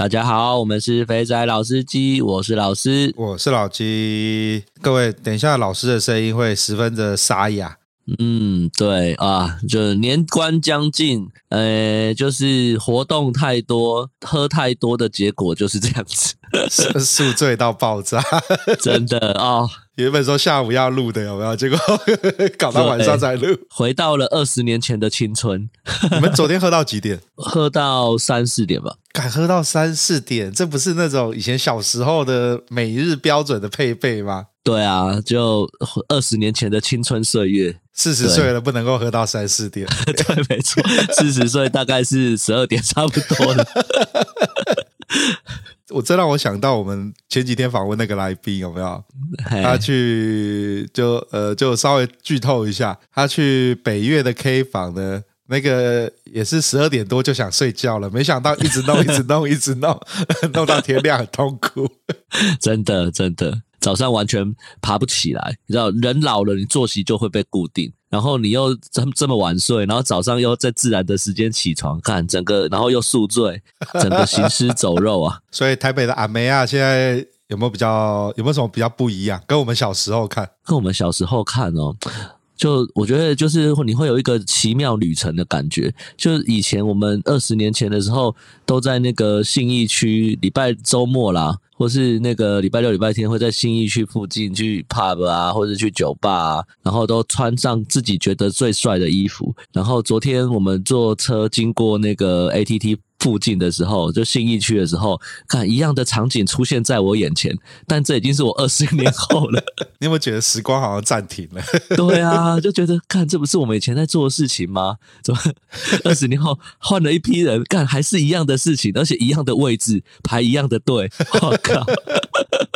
大家好，我们是肥仔老司机，我是老师，我是老鸡。各位，等一下，老师的声音会十分的沙哑。嗯，对啊，就年关将近，呃，就是活动太多，喝太多的结果就是这样子，宿醉到爆炸，真的哦。原本说下午要录的，有没有？结果 搞到晚上才录，回到了二十年前的青春。你们昨天喝到几点？喝到三四点吧。敢喝到三四点，这不是那种以前小时候的每日标准的配备吗？对啊，就二十年前的青春岁月。四十岁了，不能够喝到三四点。对，没错，四十岁大概是十二点差不多了。我这让我想到我们前几天访问那个来宾，有没有？他去就呃，就稍微剧透一下，他去北岳的 K 房呢，那个也是十二点多就想睡觉了，没想到一直弄，一直弄，一直弄，弄到天亮，很痛苦。真的，真的。早上完全爬不起来，你知道，人老了，你作息就会被固定，然后你又这么这么晚睡，然后早上又在自然的时间起床，看整个，然后又宿醉，整个行尸走肉啊！所以台北的阿梅啊，现在有没有比较，有没有什么比较不一样？跟我们小时候看，跟我们小时候看哦。就我觉得，就是你会有一个奇妙旅程的感觉。就以前我们二十年前的时候，都在那个信义区，礼拜周末啦，或是那个礼拜六、礼拜天，会在信义区附近去 pub 啊，或者去酒吧啊，然后都穿上自己觉得最帅的衣服。然后昨天我们坐车经过那个 ATT。附近的时候，就信义区的时候，看一样的场景出现在我眼前，但这已经是我二十年后了。你有没有觉得时光好像暂停了？对啊，就觉得看这不是我们以前在做的事情吗？怎么 二十年后换了一批人，干还是一样的事情，而且一样的位置排一样的队？我靠！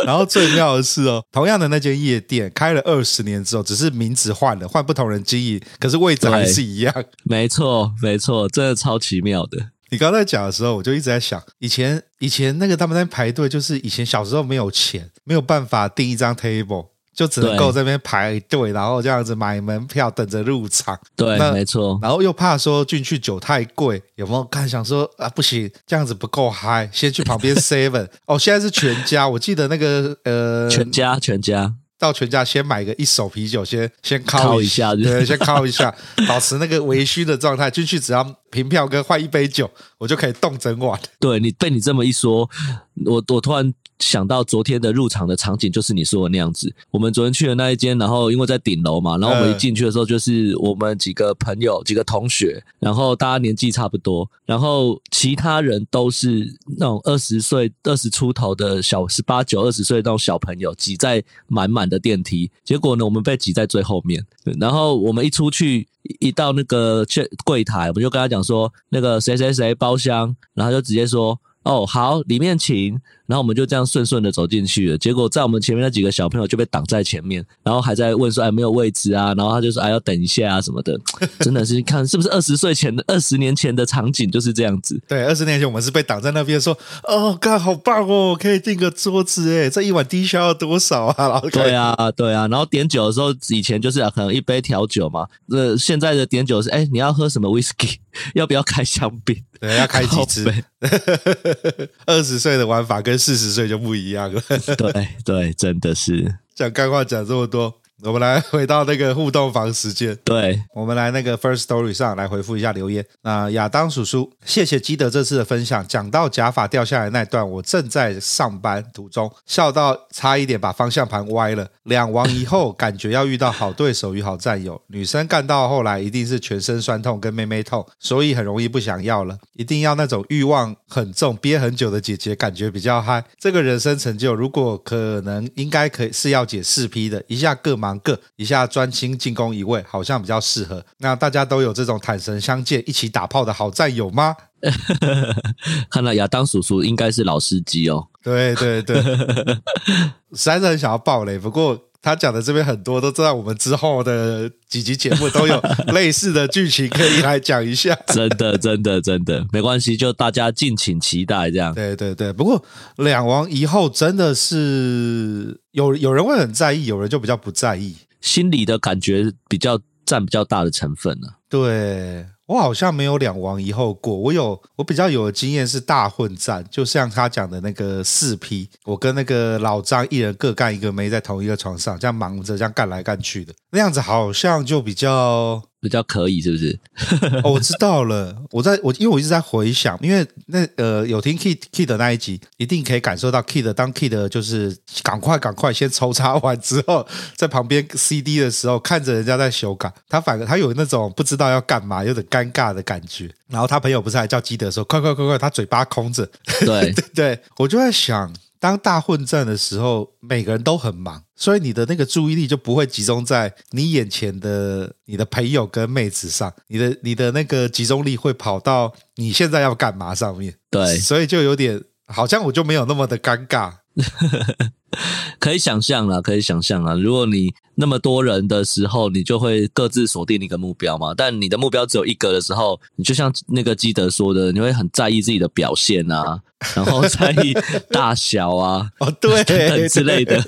然后最妙的是哦，同样的那间夜店开了二十年之后，只是名字换了，换不同人经营，可是位置还是一样。没错，没错，真的超奇妙的。你刚才讲的时候，我就一直在想，以前以前那个他们在排队，就是以前小时候没有钱，没有办法订一张 table，就只能够这边排队，然后这样子买门票等着入场。对，那没错。然后又怕说进去酒太贵，有没有？看想说啊，不行，这样子不够嗨，先去旁边 seven。哦，现在是全家，我记得那个呃，全家全家。到全家先买个一手啤酒，先先靠一下，对，先靠一下，保持那个微醺的状态。进去只要凭票跟换一杯酒，我就可以动整晚。对，你被你这么一说，我我突然。想到昨天的入场的场景，就是你说的那样子。我们昨天去的那一间，然后因为在顶楼嘛，然后我们一进去的时候，就是我们几个朋友、几个同学，然后大家年纪差不多，然后其他人都是那种二十岁、二十出头的小十八九、二十岁那种小朋友，挤在满满的电梯。结果呢，我们被挤在最后面。然后我们一出去，一到那个柜柜台，我们就跟他讲说，那个谁谁谁包厢，然后就直接说。哦，好，里面请。然后我们就这样顺顺的走进去了。结果在我们前面那几个小朋友就被挡在前面，然后还在问说：“哎，没有位置啊？”然后他就说：“哎，要等一下啊什么的。”真的是看是不是二十岁前的二十年前的场景就是这样子。对，二十年前我们是被挡在那边说：“哦，干好棒哦，可以订个桌子哎，这一碗低消要多少啊？” 然后对啊，对啊。然后点酒的时候，以前就是可能一杯调酒嘛。呃，现在的点酒是：哎，你要喝什么 whisky？要不要开香槟？对，要开几支？二十岁的玩法跟四十岁就不一样了。对对，真的是讲干话讲这么多。我们来回到那个互动房时间，对，我们来那个 First Story 上来回复一下留言。那亚当叔叔，谢谢基德这次的分享。讲到假发掉下来那段，我正在上班途中，笑到差一点把方向盘歪了。两王以后，感觉要遇到好对手与好战友，女生干到后来一定是全身酸痛跟妹妹痛，所以很容易不想要了。一定要那种欲望很重、憋很久的姐姐，感觉比较嗨。这个人生成就，如果可能，应该可以是要解四批的，一下各忙。各一下专心进攻一位，好像比较适合。那大家都有这种坦诚相见、一起打炮的好战友吗？看来亚当叔叔应该是老司机哦。对对对，实在是很想要爆雷，不过他讲的这边很多都在我们之后的几集节目都有类似的剧情可以来讲一下。真的，真的，真的没关系，就大家敬请期待这样。对对对，不过两王一后真的是有有人会很在意，有人就比较不在意，心里的感觉比较占比较大的成分呢、啊。对。我好像没有两王一后过，我有我比较有的经验是大混战，就像他讲的那个四 P，我跟那个老张一人各干一个没在同一个床上，这样忙着这样干来干去的，那样子好像就比较。比较可以是不是？哦，我知道了。我在我因为我一直在回想，因为那呃有听 Kid Kid 的那一集，一定可以感受到 Kid 当 Kid 就是赶快赶快先抽插完之后，在旁边 CD 的时候，看着人家在修改，他反而他有那种不知道要干嘛，有点尴尬的感觉。然后他朋友不是还叫基德说快快快快，他嘴巴空着。对 对对，我就在想。当大混战的时候，每个人都很忙，所以你的那个注意力就不会集中在你眼前的你的朋友跟妹子上，你的你的那个集中力会跑到你现在要干嘛上面。对，所以就有点好像我就没有那么的尴尬。可以想象了，可以想象了。如果你那么多人的时候，你就会各自锁定一个目标嘛。但你的目标只有一个的时候，你就像那个基德说的，你会很在意自己的表现啊，然后在意大小啊，哦对等等之类的。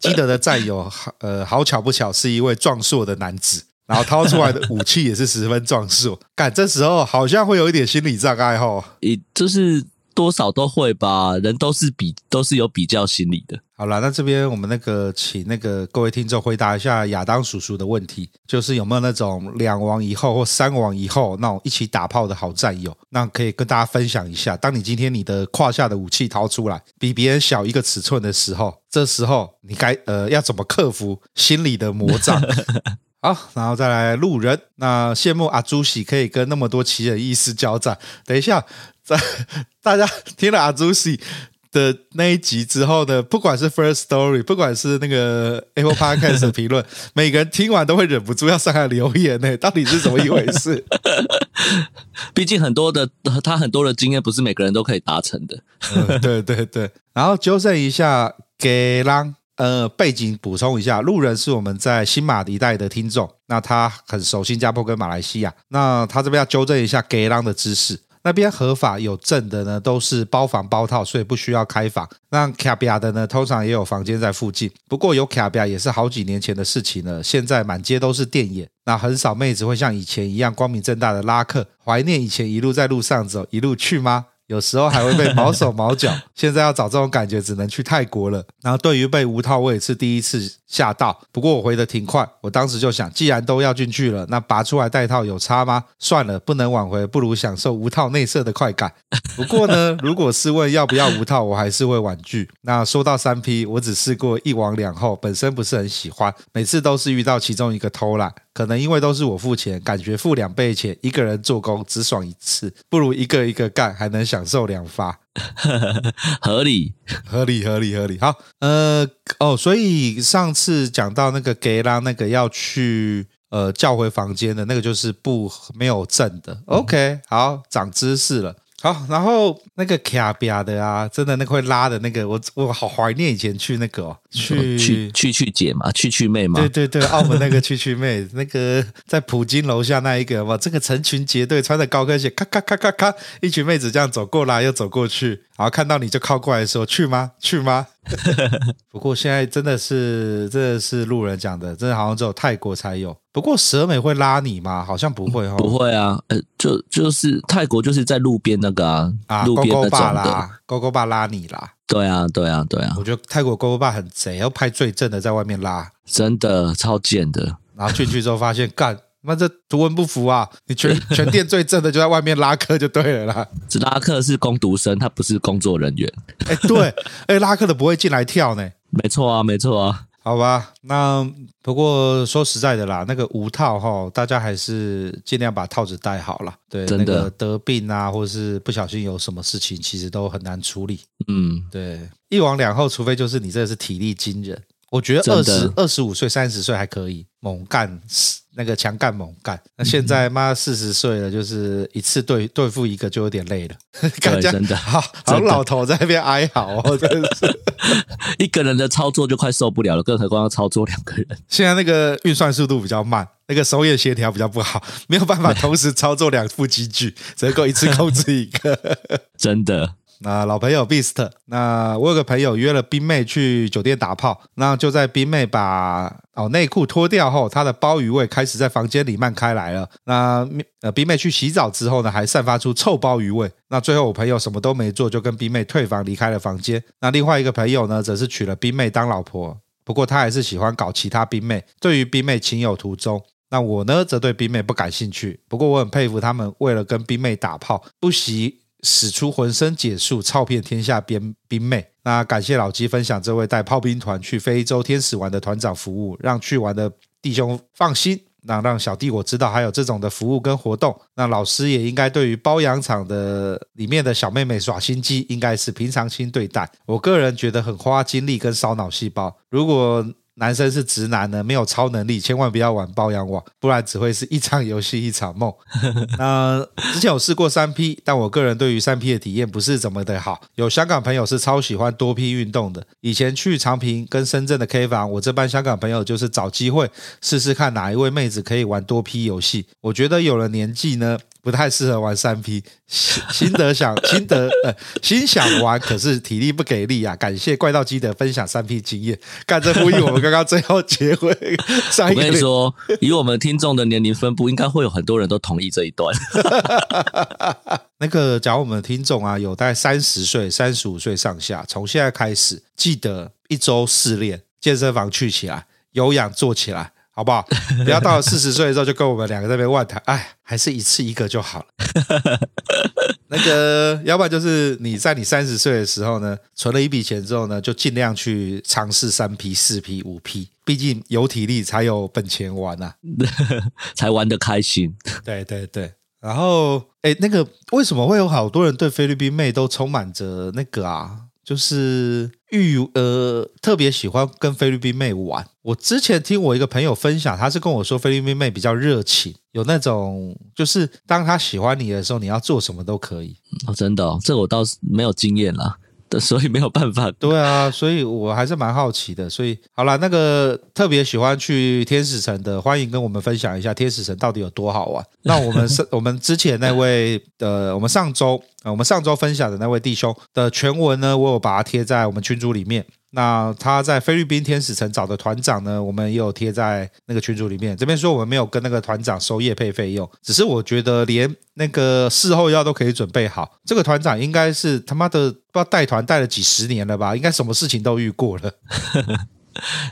基德的战友，呃，好巧不巧是一位壮硕的男子，然后掏出来的武器也是十分壮硕。干，这时候好像会有一点心理障碍吼，也就是。多少都会吧，人都是比都是有比较心理的。好了，那这边我们那个请那个各位听众回答一下亚当叔叔的问题，就是有没有那种两王以后或三王以后那种一起打炮的好战友？那可以跟大家分享一下。当你今天你的胯下的武器掏出来比别人小一个尺寸的时候，这时候你该呃要怎么克服心理的魔障？好，然后再来路人，那羡慕阿朱喜可以跟那么多奇人异士交战。等一下。在大家听了阿朱西的那一集之后呢，不管是 First Story，不管是那个 Apple Podcast 的评论，每个人听完都会忍不住要上来留言呢，到底是怎么一回事？毕竟很多的他很多的经验不是每个人都可以达成的。嗯、对对对，然后纠正一下给郎，呃，背景补充一下，路人是我们在新马一带的听众，那他很熟新加坡跟马来西亚，那他这边要纠正一下给郎的知识。那边合法有证的呢，都是包房包套，所以不需要开房。那卡比亚的呢，通常也有房间在附近。不过有卡比亚也是好几年前的事情了。现在满街都是电眼，那很少妹子会像以前一样光明正大的拉客。怀念以前一路在路上走，一路去吗？有时候还会被毛手毛脚，现在要找这种感觉只能去泰国了。然后对于被无套，我也是第一次吓到。不过我回的挺快，我当时就想，既然都要进去了，那拔出来戴套有差吗？算了，不能挽回，不如享受无套内射的快感。不过呢，如果是问要不要无套，我还是会婉拒。那说到三 P，我只试过一王两后，本身不是很喜欢，每次都是遇到其中一个偷懒。可能因为都是我付钱，感觉付两倍钱，一个人做工只爽一次，不如一个一个干，还能享受两发，合理，合理，合理，合理。好，呃，哦，所以上次讲到那个给拉那个要去呃叫回房间的那个，就是不没有证的。OK，好，长知识了。好，然后那个卡比亚的啊，真的那个会拉的那个，我我好怀念以前去那个、哦、去去去去姐嘛，去去妹嘛，对对对，澳门那个去去妹，那个在普京楼下那一个哇，这个成群结队穿着高跟鞋，咔咔咔咔咔，一群妹子这样走过来又走过去，然后看到你就靠过来说去吗？去吗？不过现在真的是真的是路人讲的，真的好像只有泰国才有。不过蛇美会拉你吗？好像不会哦。不会啊，呃，就就是泰国就是在路边那个啊，啊路边那种的，勾勾爸拉你啦。对啊，对啊，对啊。我觉得泰国勾勾爸很贼，要拍最正的在外面拉，真的超贱的。然后进去之后发现，干，那这图文不符啊！你全 全店最正的就在外面拉客就对了啦。这拉客是工读生，他不是工作人员。哎，对，哎，拉客的不会进来跳呢。没错啊，没错啊。好吧，那不过说实在的啦，那个无套哈，大家还是尽量把套子戴好了。对，真的。那个得病啊，或者是不小心有什么事情，其实都很难处理。嗯，对，一往两后，除非就是你这个是体力惊人，我觉得二十二十五岁、三十岁还可以，猛干。那个强干猛干，那现在妈四十岁了，就是一次对对付一个就有点累了，对，真的好，好老头在那边哀嚎哦，真的是一个人的操作就快受不了了，更何况要操作两个人。现在那个运算速度比较慢，那个手眼协调比较不好，没有办法同时操作两副机具，只能够一次控制一个，真的。那老朋友 Beast，那我有个朋友约了冰妹去酒店打炮，那就在冰妹把哦内裤脱掉后，她的鲍鱼味开始在房间里漫开来了。那呃冰妹去洗澡之后呢，还散发出臭鲍鱼味。那最后我朋友什么都没做，就跟冰妹退房离开了房间。那另外一个朋友呢，则是娶了冰妹当老婆，不过他还是喜欢搞其他冰妹，对于冰妹情有独钟。那我呢，则对冰妹不感兴趣。不过我很佩服他们为了跟冰妹打炮，不惜。使出浑身解数，操遍天下边冰妹。那感谢老鸡分享这位带炮兵团去非洲天使玩的团长服务，让去玩的弟兄放心。那让小弟我知道还有这种的服务跟活动。那老师也应该对于包养场的里面的小妹妹耍心机，应该是平常心对待。我个人觉得很花精力跟烧脑细胞。如果男生是直男呢，没有超能力，千万不要玩包养网，不然只会是一场游戏一场梦。那之前有试过三 P，但我个人对于三 P 的体验不是怎么的好。有香港朋友是超喜欢多 P 运动的，以前去长平跟深圳的 K 房，我这班香港朋友就是找机会试试看哪一位妹子可以玩多 P 游戏。我觉得有了年纪呢。不太适合玩三 P，心得想 心得呃心想玩，可是体力不给力啊！感谢怪盗基德分享三 P 经验，干这呼应我们刚刚最后结尾。我跟你说，以我们听众的年龄分布，应该会有很多人都同意这一段。那个，假如我们的听众啊，有大概三十岁、三十五岁上下，从现在开始，记得一周四练，健身房去起来，有氧做起来。好不好？不要到了四十岁的时候就跟我们两个在那边万谈，哎，还是一次一个就好了。那个，要不然就是你在你三十岁的时候呢，存了一笔钱之后呢，就尽量去尝试三 P、四 P、五 P，毕竟有体力才有本钱玩啊，才玩得开心。对对对，然后，哎，那个为什么会有好多人对菲律宾妹都充满着那个啊？就是欲呃，特别喜欢跟菲律宾妹玩。我之前听我一个朋友分享，他是跟我说菲律宾妹比较热情，有那种就是当他喜欢你的时候，你要做什么都可以。哦，真的哦，这我倒是没有经验啦。所以没有办法。对啊，所以我还是蛮好奇的。所以好了，那个特别喜欢去天使城的，欢迎跟我们分享一下天使城到底有多好玩。那我们是，我们之前那位的，我们上周，我们上周分享的那位弟兄的全文呢，我有把它贴在我们群组里面。那他在菲律宾天使城找的团长呢，我们也有贴在那个群组里面。这边说我们没有跟那个团长收业配费用，只是我觉得连那个事后药都可以准备好。这个团长应该是他妈的不知道带团带了几十年了吧？应该什么事情都遇过了。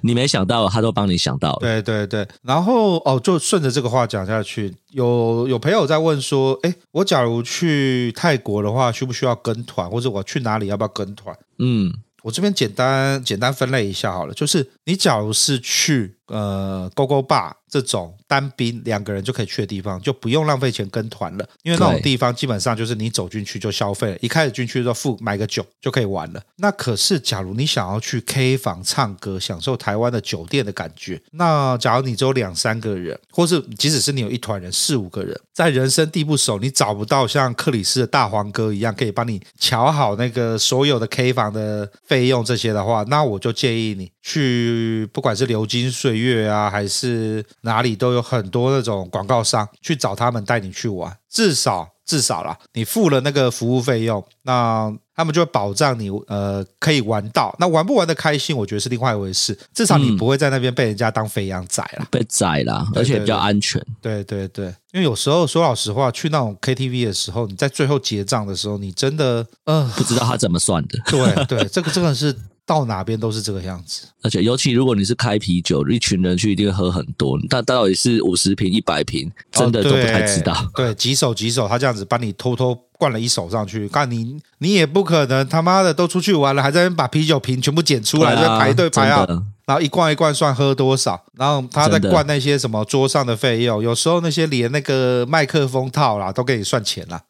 你没想到，他都帮你想到了。对对对，然后哦，就顺着这个话讲下去，有有朋友在问说，诶，我假如去泰国的话，需不需要跟团？或者我去哪里要不要跟团？嗯。我这边简单简单分类一下好了，就是你假如是去呃勾勾吧这种单兵两个人就可以去的地方，就不用浪费钱跟团了，因为那种地方基本上就是你走进去就消费了，一开始进去就付买个酒就可以玩了。那可是假如你想要去 K 房唱歌，享受台湾的酒店的感觉，那假如你只有两三个人，或是即使是你有一团人四五个人，在人生地不熟，你找不到像克里斯的大黄哥一样可以帮你瞧好那个所有的 K 房的费用这些的话，那我就建议你去，不管是流金岁月啊，还是哪里，都有很多那种广告商去找他们带你去玩，至少至少啦，你付了那个服务费用，那他们就会保障你呃可以玩到。那玩不玩的开心，我觉得是另外一回事。至少你不会在那边被人家当肥羊宰了，被宰了，而且比较安全。对对对，因为有时候说老实话，去那种 KTV 的时候，你在最后结账的时候，你真的呃不知道他怎么算的。对对，这个真的是。到哪边都是这个样子，而且尤其如果你是开啤酒，一群人去一定会喝很多，但到底是五十瓶、一百瓶，真的都不太知道。哦、对，对，几手几手，他这样子帮你偷偷灌了一手上去。看你，你也不可能他妈的都出去玩了，还在那边把啤酒瓶全部捡出来，在、啊、排队排啊，然后一罐一罐算喝多少，然后他在灌那些什么桌上的费用，有时候那些连那个麦克风套啦都给你算钱啦，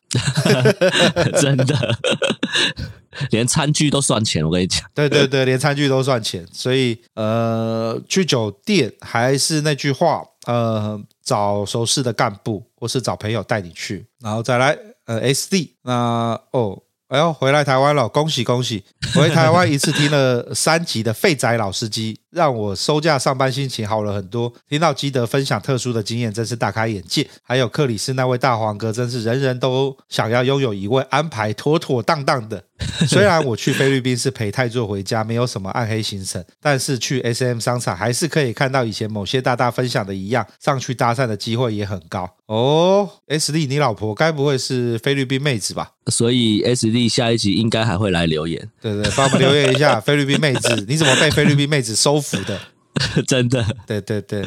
真的。连餐具都算钱，我跟你讲。对对对，连餐具都算钱，所以呃，去酒店还是那句话，呃，找熟识的干部，或是找朋友带你去，然后再来呃，SD 那哦。哎呦，回来台湾了，恭喜恭喜！回台湾一次听了三集的废宅老司机，让我收假上班心情好了很多。听到基德分享特殊的经验，真是大开眼界。还有克里斯那位大黄哥，真是人人都想要拥有一位安排妥妥当当的。虽然我去菲律宾是陪泰座回家，没有什么暗黑行程，但是去 SM 商场还是可以看到以前某些大大分享的一样，上去搭讪的机会也很高哦。SD，你老婆该不会是菲律宾妹子吧？所以 SD 下一集应该还会来留言，对对，帮我们留言一下，菲律宾妹子，你怎么被菲律宾妹子收服的？真的，对对对。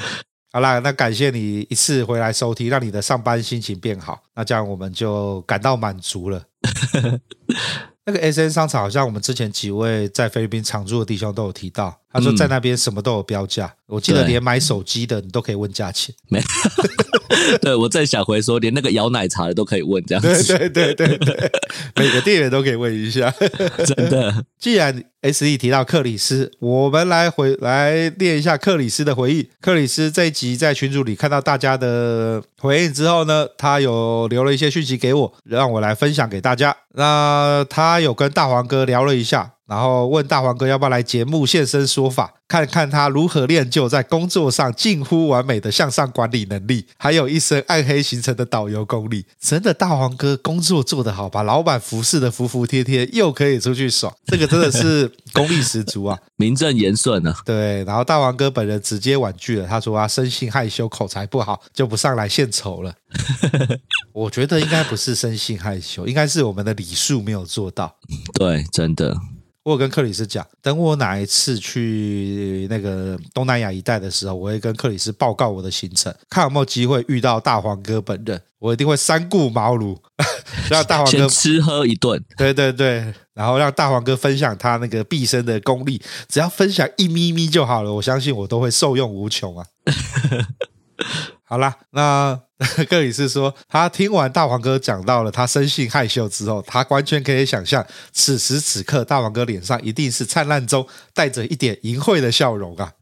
好啦，那感谢你一次回来收听，让你的上班心情变好，那这样我们就感到满足了。那个 S N 商场好像我们之前几位在菲律宾常住的弟兄都有提到，他说在那边什么都有标价，我记得连买手机的你都可以问价钱。没，对，我在想回说，连那个摇奶茶的都可以问这样子。对对对对对，每个店员都可以问一下。真的，既然 S E 提到克里斯，我们来回来念一下克里斯的回忆。克里斯这一集在群组里看到大家的回应之后呢，他有留了一些讯息给我，让我来分享给大家。那他有跟大黄哥聊了一下。然后问大黄哥要不要来节目现身说法，看看他如何练就在工作上近乎完美的向上管理能力，还有一身暗黑形成的导游功力。真的，大黄哥工作做得好，把老板服侍得服服帖帖，又可以出去爽，这个真的是功力十足啊，名正言顺啊。对，然后大黄哥本人直接婉拒了，他说他生性害羞，口才不好，就不上来献丑了。我觉得应该不是生性害羞，应该是我们的礼数没有做到。对，真的。我有跟克里斯讲，等我哪一次去那个东南亚一带的时候，我会跟克里斯报告我的行程，看有没有机会遇到大黄哥本人。我一定会三顾茅庐，让大黄哥吃喝一顿。对对对，然后让大黄哥分享他那个毕生的功力，只要分享一咪咪就好了，我相信我都会受用无穷啊。好啦，那。克里斯说，他听完大黄哥讲到了他生性害羞之后，他完全可以想象，此时此刻大黄哥脸上一定是灿烂中带着一点淫秽的笑容啊。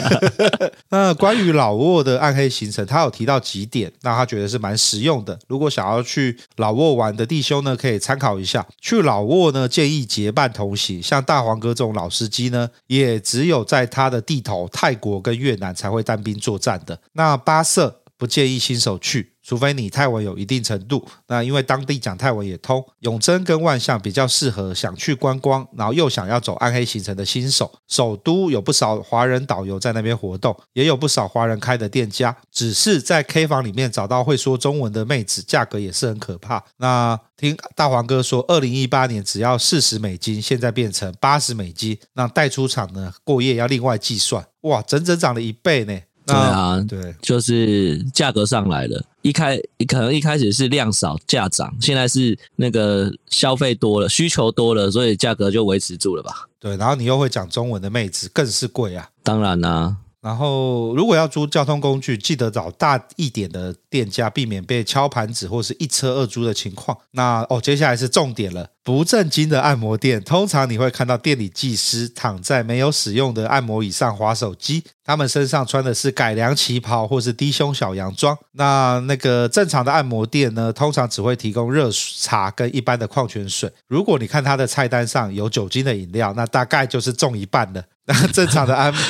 那关于老挝的暗黑行程，他有提到几点，那他觉得是蛮实用的。如果想要去老挝玩的弟兄呢，可以参考一下。去老挝呢，建议结伴同行，像大黄哥这种老司机呢，也只有在他的地头泰国跟越南才会单兵作战的。那巴色。不建议新手去，除非你泰文有一定程度。那因为当地讲泰文也通。永珍跟万象比较适合想去观光，然后又想要走暗黑行程的新手。首都有不少华人导游在那边活动，也有不少华人开的店家。只是在 K 房里面找到会说中文的妹子，价格也是很可怕。那听大黄哥说，二零一八年只要四十美金，现在变成八十美金。那带出场呢，过夜要另外计算。哇，整整涨了一倍呢。对啊，对，就是价格上来了。一开可能一开始是量少价涨，现在是那个消费多了，需求多了，所以价格就维持住了吧？对，然后你又会讲中文的妹子，更是贵啊。当然啦、啊。然后，如果要租交通工具，记得找大一点的店家，避免被敲盘子或是一车二租的情况。那哦，接下来是重点了，不正经的按摩店，通常你会看到店里技师躺在没有使用的按摩椅上滑手机，他们身上穿的是改良旗袍或是低胸小洋装。那那个正常的按摩店呢，通常只会提供热茶跟一般的矿泉水。如果你看他的菜单上有酒精的饮料，那大概就是中一半了。那正常的按摩。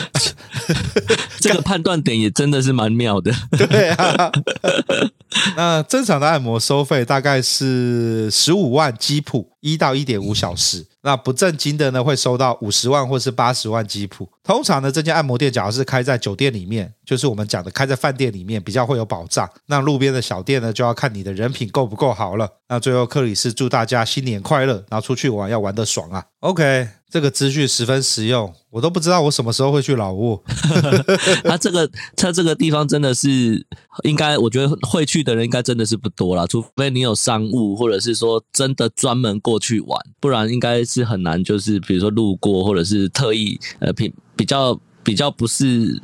这个判断点也真的是蛮妙的。对啊，那正常的按摩收费大概是十五万基普，一到一点五小时。那不正经的呢，会收到五十万或是八十万基普。通常呢，这间按摩店假如是开在酒店里面，就是我们讲的开在饭店里面，比较会有保障。那路边的小店呢，就要看你的人品够不够好了。那最后克里斯祝大家新年快乐，然后出去玩要玩得爽啊。OK。这个资讯十分实用，我都不知道我什么时候会去老挝。他这个他这个地方真的是应该，我觉得会去的人应该真的是不多啦，除非你有商务，或者是说真的专门过去玩，不然应该是很难。就是比如说路过，或者是特意呃比比较比较不是。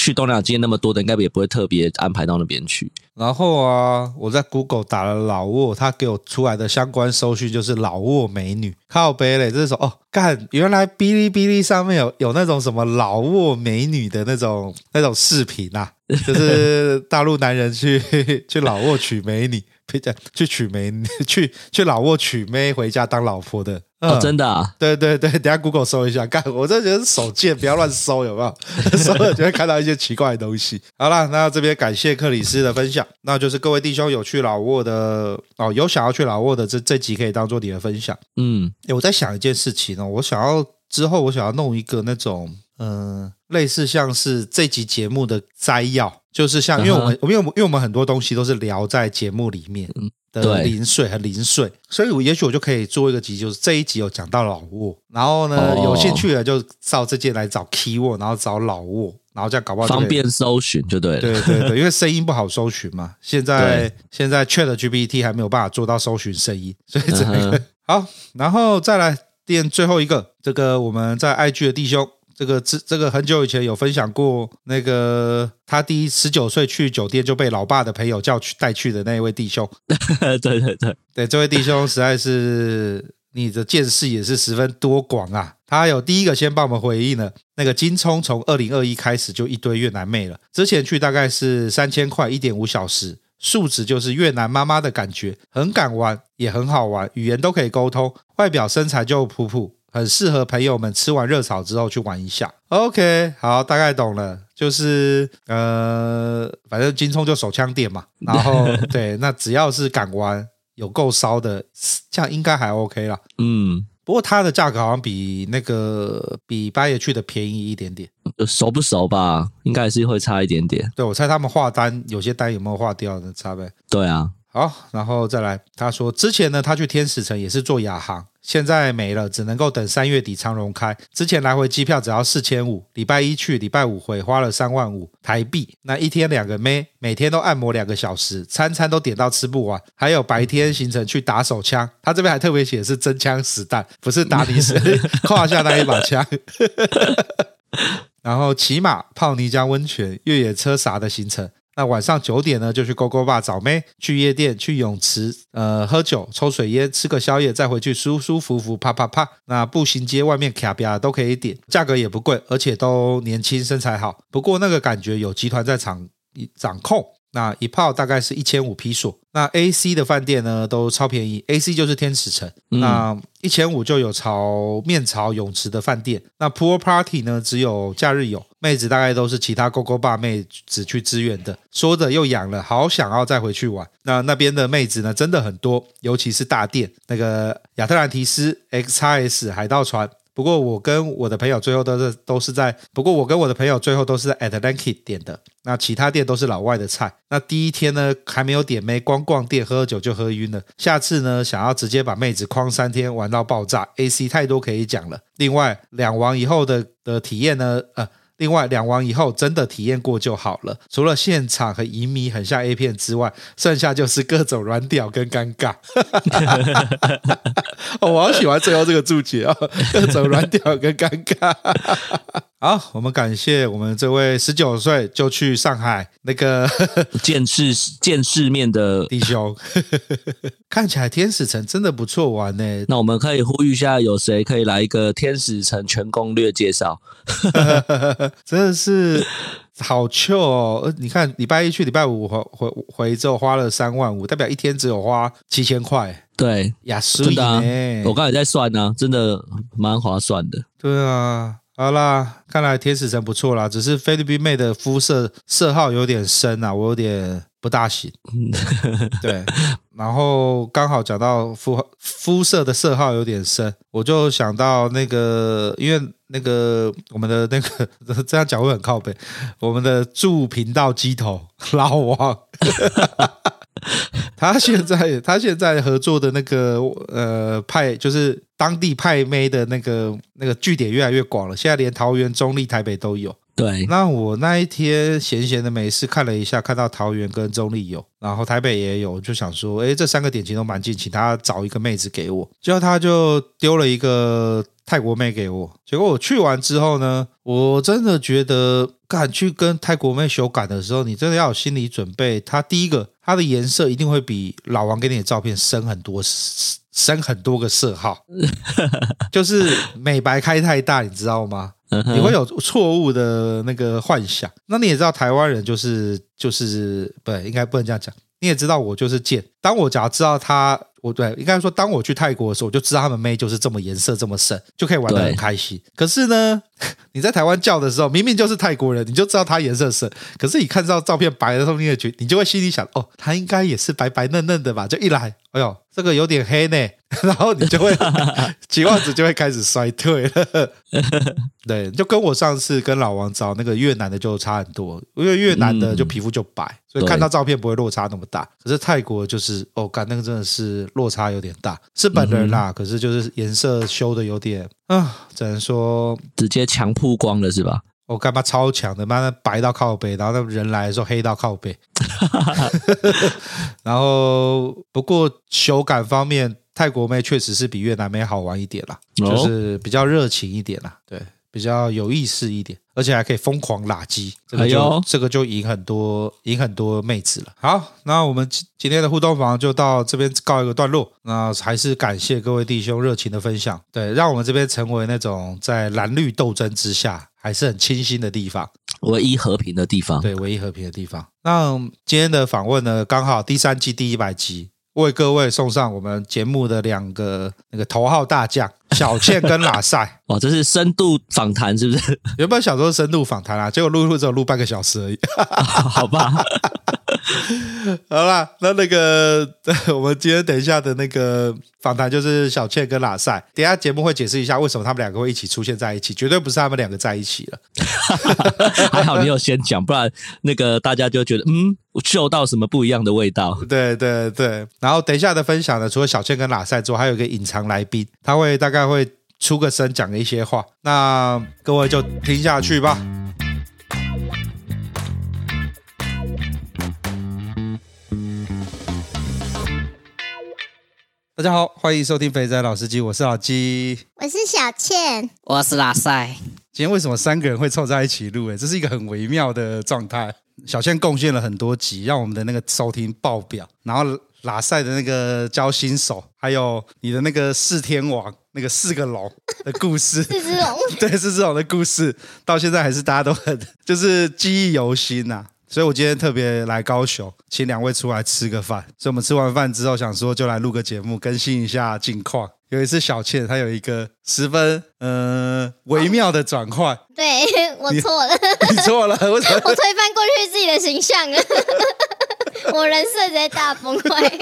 去东南亚经验那么多的，应该也不会特别安排到那边去。然后啊，我在 Google 打了老挝，他给我出来的相关搜寻就是老挝美女。靠北嘞，这是说哦，干，原来哔哩哔哩上面有有那种什么老挝美女的那种那种视频啊，就是大陆男人去去老挝娶美女。去娶媒，去去老挝娶妹回家当老婆的。哦，真的啊？对对对，等下 Google 搜一下，干，我这觉得手贱，不要乱搜，有没有？搜了就会看到一些奇怪的东西。好了，那这边感谢克里斯的分享，那就是各位弟兄有去老挝的哦，有想要去老挝的，这这集可以当做你的分享。嗯，我在想一件事情呢，我想要之后我想要弄一个那种嗯、呃，类似像是这集节目的摘要。就是像，因为我们，我们，因为，因为我们很多东西都是聊在节目里面的零碎和零碎，所以我也许我就可以做一个集，就是这一集有讲到老挝，然后呢，有兴趣的就照这件来找 keyword，然后找老挝，然后这样搞不好方便搜寻就对了。对对对，因为声音不好搜寻嘛，现在现在 ChatGPT 还没有办法做到搜寻声音，所以这个 好，然后再来垫最后一个，这个我们在 IG 的弟兄。这个这这个很久以前有分享过，那个他第一十九岁去酒店就被老爸的朋友叫去带去的那一位弟兄，对对对对，这位弟兄实在是你的见识也是十分多广啊！他有第一个先帮我们回应了，那个金葱从二零二一开始就一堆越南妹了，之前去大概是三千块一点五小时，数值就是越南妈妈的感觉，很敢玩也很好玩，语言都可以沟通，外表身材就普普。很适合朋友们吃完热炒之后去玩一下。OK，好，大概懂了，就是呃，反正金葱就手枪店嘛。然后 对，那只要是敢玩、有够烧的，这样应该还 OK 啦。嗯，不过它的价格好像比那个比八爷去的便宜一点点。熟不熟吧？应该还是会差一点点。对，我猜他们划单有些单有没有划掉的差呗。对啊。好，然后再来，他说之前呢，他去天使城也是坐亚航。现在没了，只能够等三月底长荣开。之前来回机票只要四千五，礼拜一去，礼拜五回，花了三万五台币。那一天两个妹，每天都按摩两个小时，餐餐都点到吃不完。还有白天行程去打手枪，他这边还特别写是真枪实弹，不是打你是 胯下那一把枪。然后骑马、泡泥浆温泉、越野车啥的行程。那晚上九点呢，就去勾勾吧找妹，去夜店，去泳池，呃，喝酒，抽水烟，吃个宵夜，再回去舒舒服服，啪啪啪。那步行街外面卡比亚都可以点，价格也不贵，而且都年轻，身材好。不过那个感觉有集团在场掌控。那一泡大概是一千五披索，那 A C 的饭店呢都超便宜，A C 就是天使城，嗯、那一千五就有朝面朝泳池的饭店。那 Pool Party 呢只有假日有，妹子大概都是其他勾勾爸妹子去支援的，说着又痒了，好想要再回去玩。那那边的妹子呢真的很多，尤其是大店那个亚特兰提斯 X X S 海盗船。不过我跟我的朋友最后都是都是在，不过我跟我的朋友最后都是在 Atlantic 点的，那其他店都是老外的菜。那第一天呢还没有点妹，光逛店喝酒就喝晕了。下次呢想要直接把妹子框三天玩到爆炸，AC 太多可以讲了。另外两王以后的的体验呢，呃。另外，两王以后真的体验过就好了。除了现场和移民很像 A 片之外，剩下就是各种软屌跟尴尬。我好喜欢最后这个注解啊，各种软屌跟尴尬。好，我们感谢我们这位十九岁就去上海那个 见世见世面的弟兄，看起来天使城真的不错玩呢。那我们可以呼吁一下，有谁可以来一个天使城全攻略介绍？真的是好糗哦！你看，礼拜一去，礼拜五回回回之后花了三万五，代表一天只有花七千块。对，呀，真的啊，我刚才在算呢，真的蛮划算的。对啊。好啦，看来天使城不错啦，只是菲律宾妹的肤色色号有点深啊，我有点不大行。对，然后刚好讲到肤肤色的色号有点深，我就想到那个，因为那个我们的那个这样讲会很靠北，我们的驻频道机头 老王。他现在他现在合作的那个呃派就是当地派妹的那个那个据点越来越广了，现在连桃园、中立、台北都有。对，那我那一天闲闲的没事看了一下，看到桃园跟中立有，然后台北也有，就想说，哎，这三个点其实都蛮近，请他找一个妹子给我。结果他就丢了一个泰国妹给我。结果我去完之后呢，我真的觉得，敢去跟泰国妹修改的时候，你真的要有心理准备。它第一个，它的颜色一定会比老王给你的照片深很多，深很多个色号，就是美白开太大，你知道吗？你会有错误的那个幻想，那你也知道台湾人就是就是不应该不能这样讲。你也知道我就是贱，当我假如知道他，我对应该说，当我去泰国的时候，我就知道他们妹就是这么颜色这么深，就可以玩的很开心。可是呢，你在台湾叫的时候，明明就是泰国人，你就知道他颜色深，可是你看到照片白的时候，你也觉你就会心里想，哦，他应该也是白白嫩嫩的吧？就一来，哎呦，这个有点黑呢。然后你就会 期望值就会开始衰退了，对，就跟我上次跟老王找那个越南的就差很多，因为越南的就皮肤就白，嗯、所以看到照片不会落差那么大。可是泰国就是哦，干那个真的是落差有点大，是本人啦，嗯、可是就是颜色修的有点啊，只能说直接强曝光了是吧？我干嘛超强的，妈的白到靠背，然后那人来的时候黑到靠背，然后不过修感方面。泰国妹确实是比越南妹好玩一点啦，就是比较热情一点啦，对，比较有意思一点，而且还可以疯狂拉机，这个就这个就赢很多赢很多妹子了。好，那我们今天的互动房就到这边告一个段落。那还是感谢各位弟兄热情的分享，对，让我们这边成为那种在蓝绿斗争之下还是很清新的地方，唯一和平的地方，对，唯一和平的地方。那今天的访问呢，刚好第三季第一百集。为各位送上我们节目的两个那个头号大将小倩跟拉塞。哦，这是深度访谈是不是？原本想说深度访谈啊，结果录录只有录半个小时而已。好吧，好啦，那那个我们今天等一下的那个访谈就是小倩跟拉塞，等一下节目会解释一下为什么他们两个会一起出现在一起，绝对不是他们两个在一起了。还好你有先讲，不然那个大家就觉得嗯。我嗅到什么不一样的味道？对对对，然后等一下的分享呢，除了小倩跟拉塞之外，还有一个隐藏来宾，他会大概会出个声，讲一些话。那各位就听下去吧。大家好，欢迎收听肥仔老司机，我是老鸡，我是小倩，我是拉塞。今天为什么三个人会凑在一起录？诶，这是一个很微妙的状态。小倩贡献了很多集，让我们的那个收听爆表。然后拉赛的那个教新手，还有你的那个四天王，那个四个龙的故事，四只龙，对，四只龙的故事，到现在还是大家都很就是记忆犹新呐。所以我今天特别来高雄，请两位出来吃个饭。所以我们吃完饭之后，想说就来录个节目，更新一下近况。有一次小倩她有一个十分呃微妙的转换，对，我错了，你错了，我 我推翻过去自己的形象了，我人设直接大崩坏。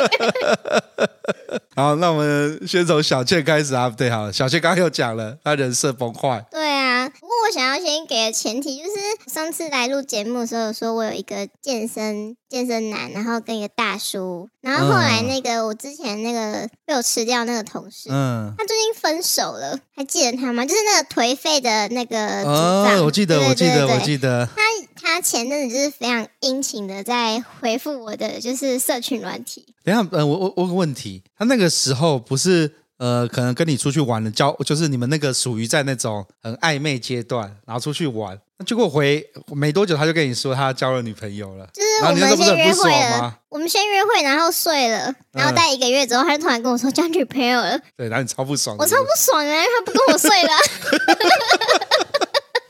好，那我们先从小倩开始啊，对，好，小倩刚刚又讲了，她人设崩坏。对啊，不过我想要先给的前提就是，上次来录节目的时候，说我有一个健身健身男，然后跟一个大叔，然后后来那个、嗯、我之前那个被我吃掉那个同事。嗯，他最近分手了，还记得他吗？就是那个颓废的那个哦，我记得，我记得，我记得。他他前阵子就是非常殷勤的在回复我的，就是社群软体。等一下，呃，我我我有个问题，他那个时候不是呃，可能跟你出去玩了，交就是你们那个属于在那种很暧昧阶段，然后出去玩。结果回没多久，他就跟你说他交了女朋友了。就是我们先约会了，我们先约会，然后睡了，然后待一个月之后，他就突然跟我说交女朋友了。对，然后你超不爽，我超不爽啊，因为他不跟我睡了。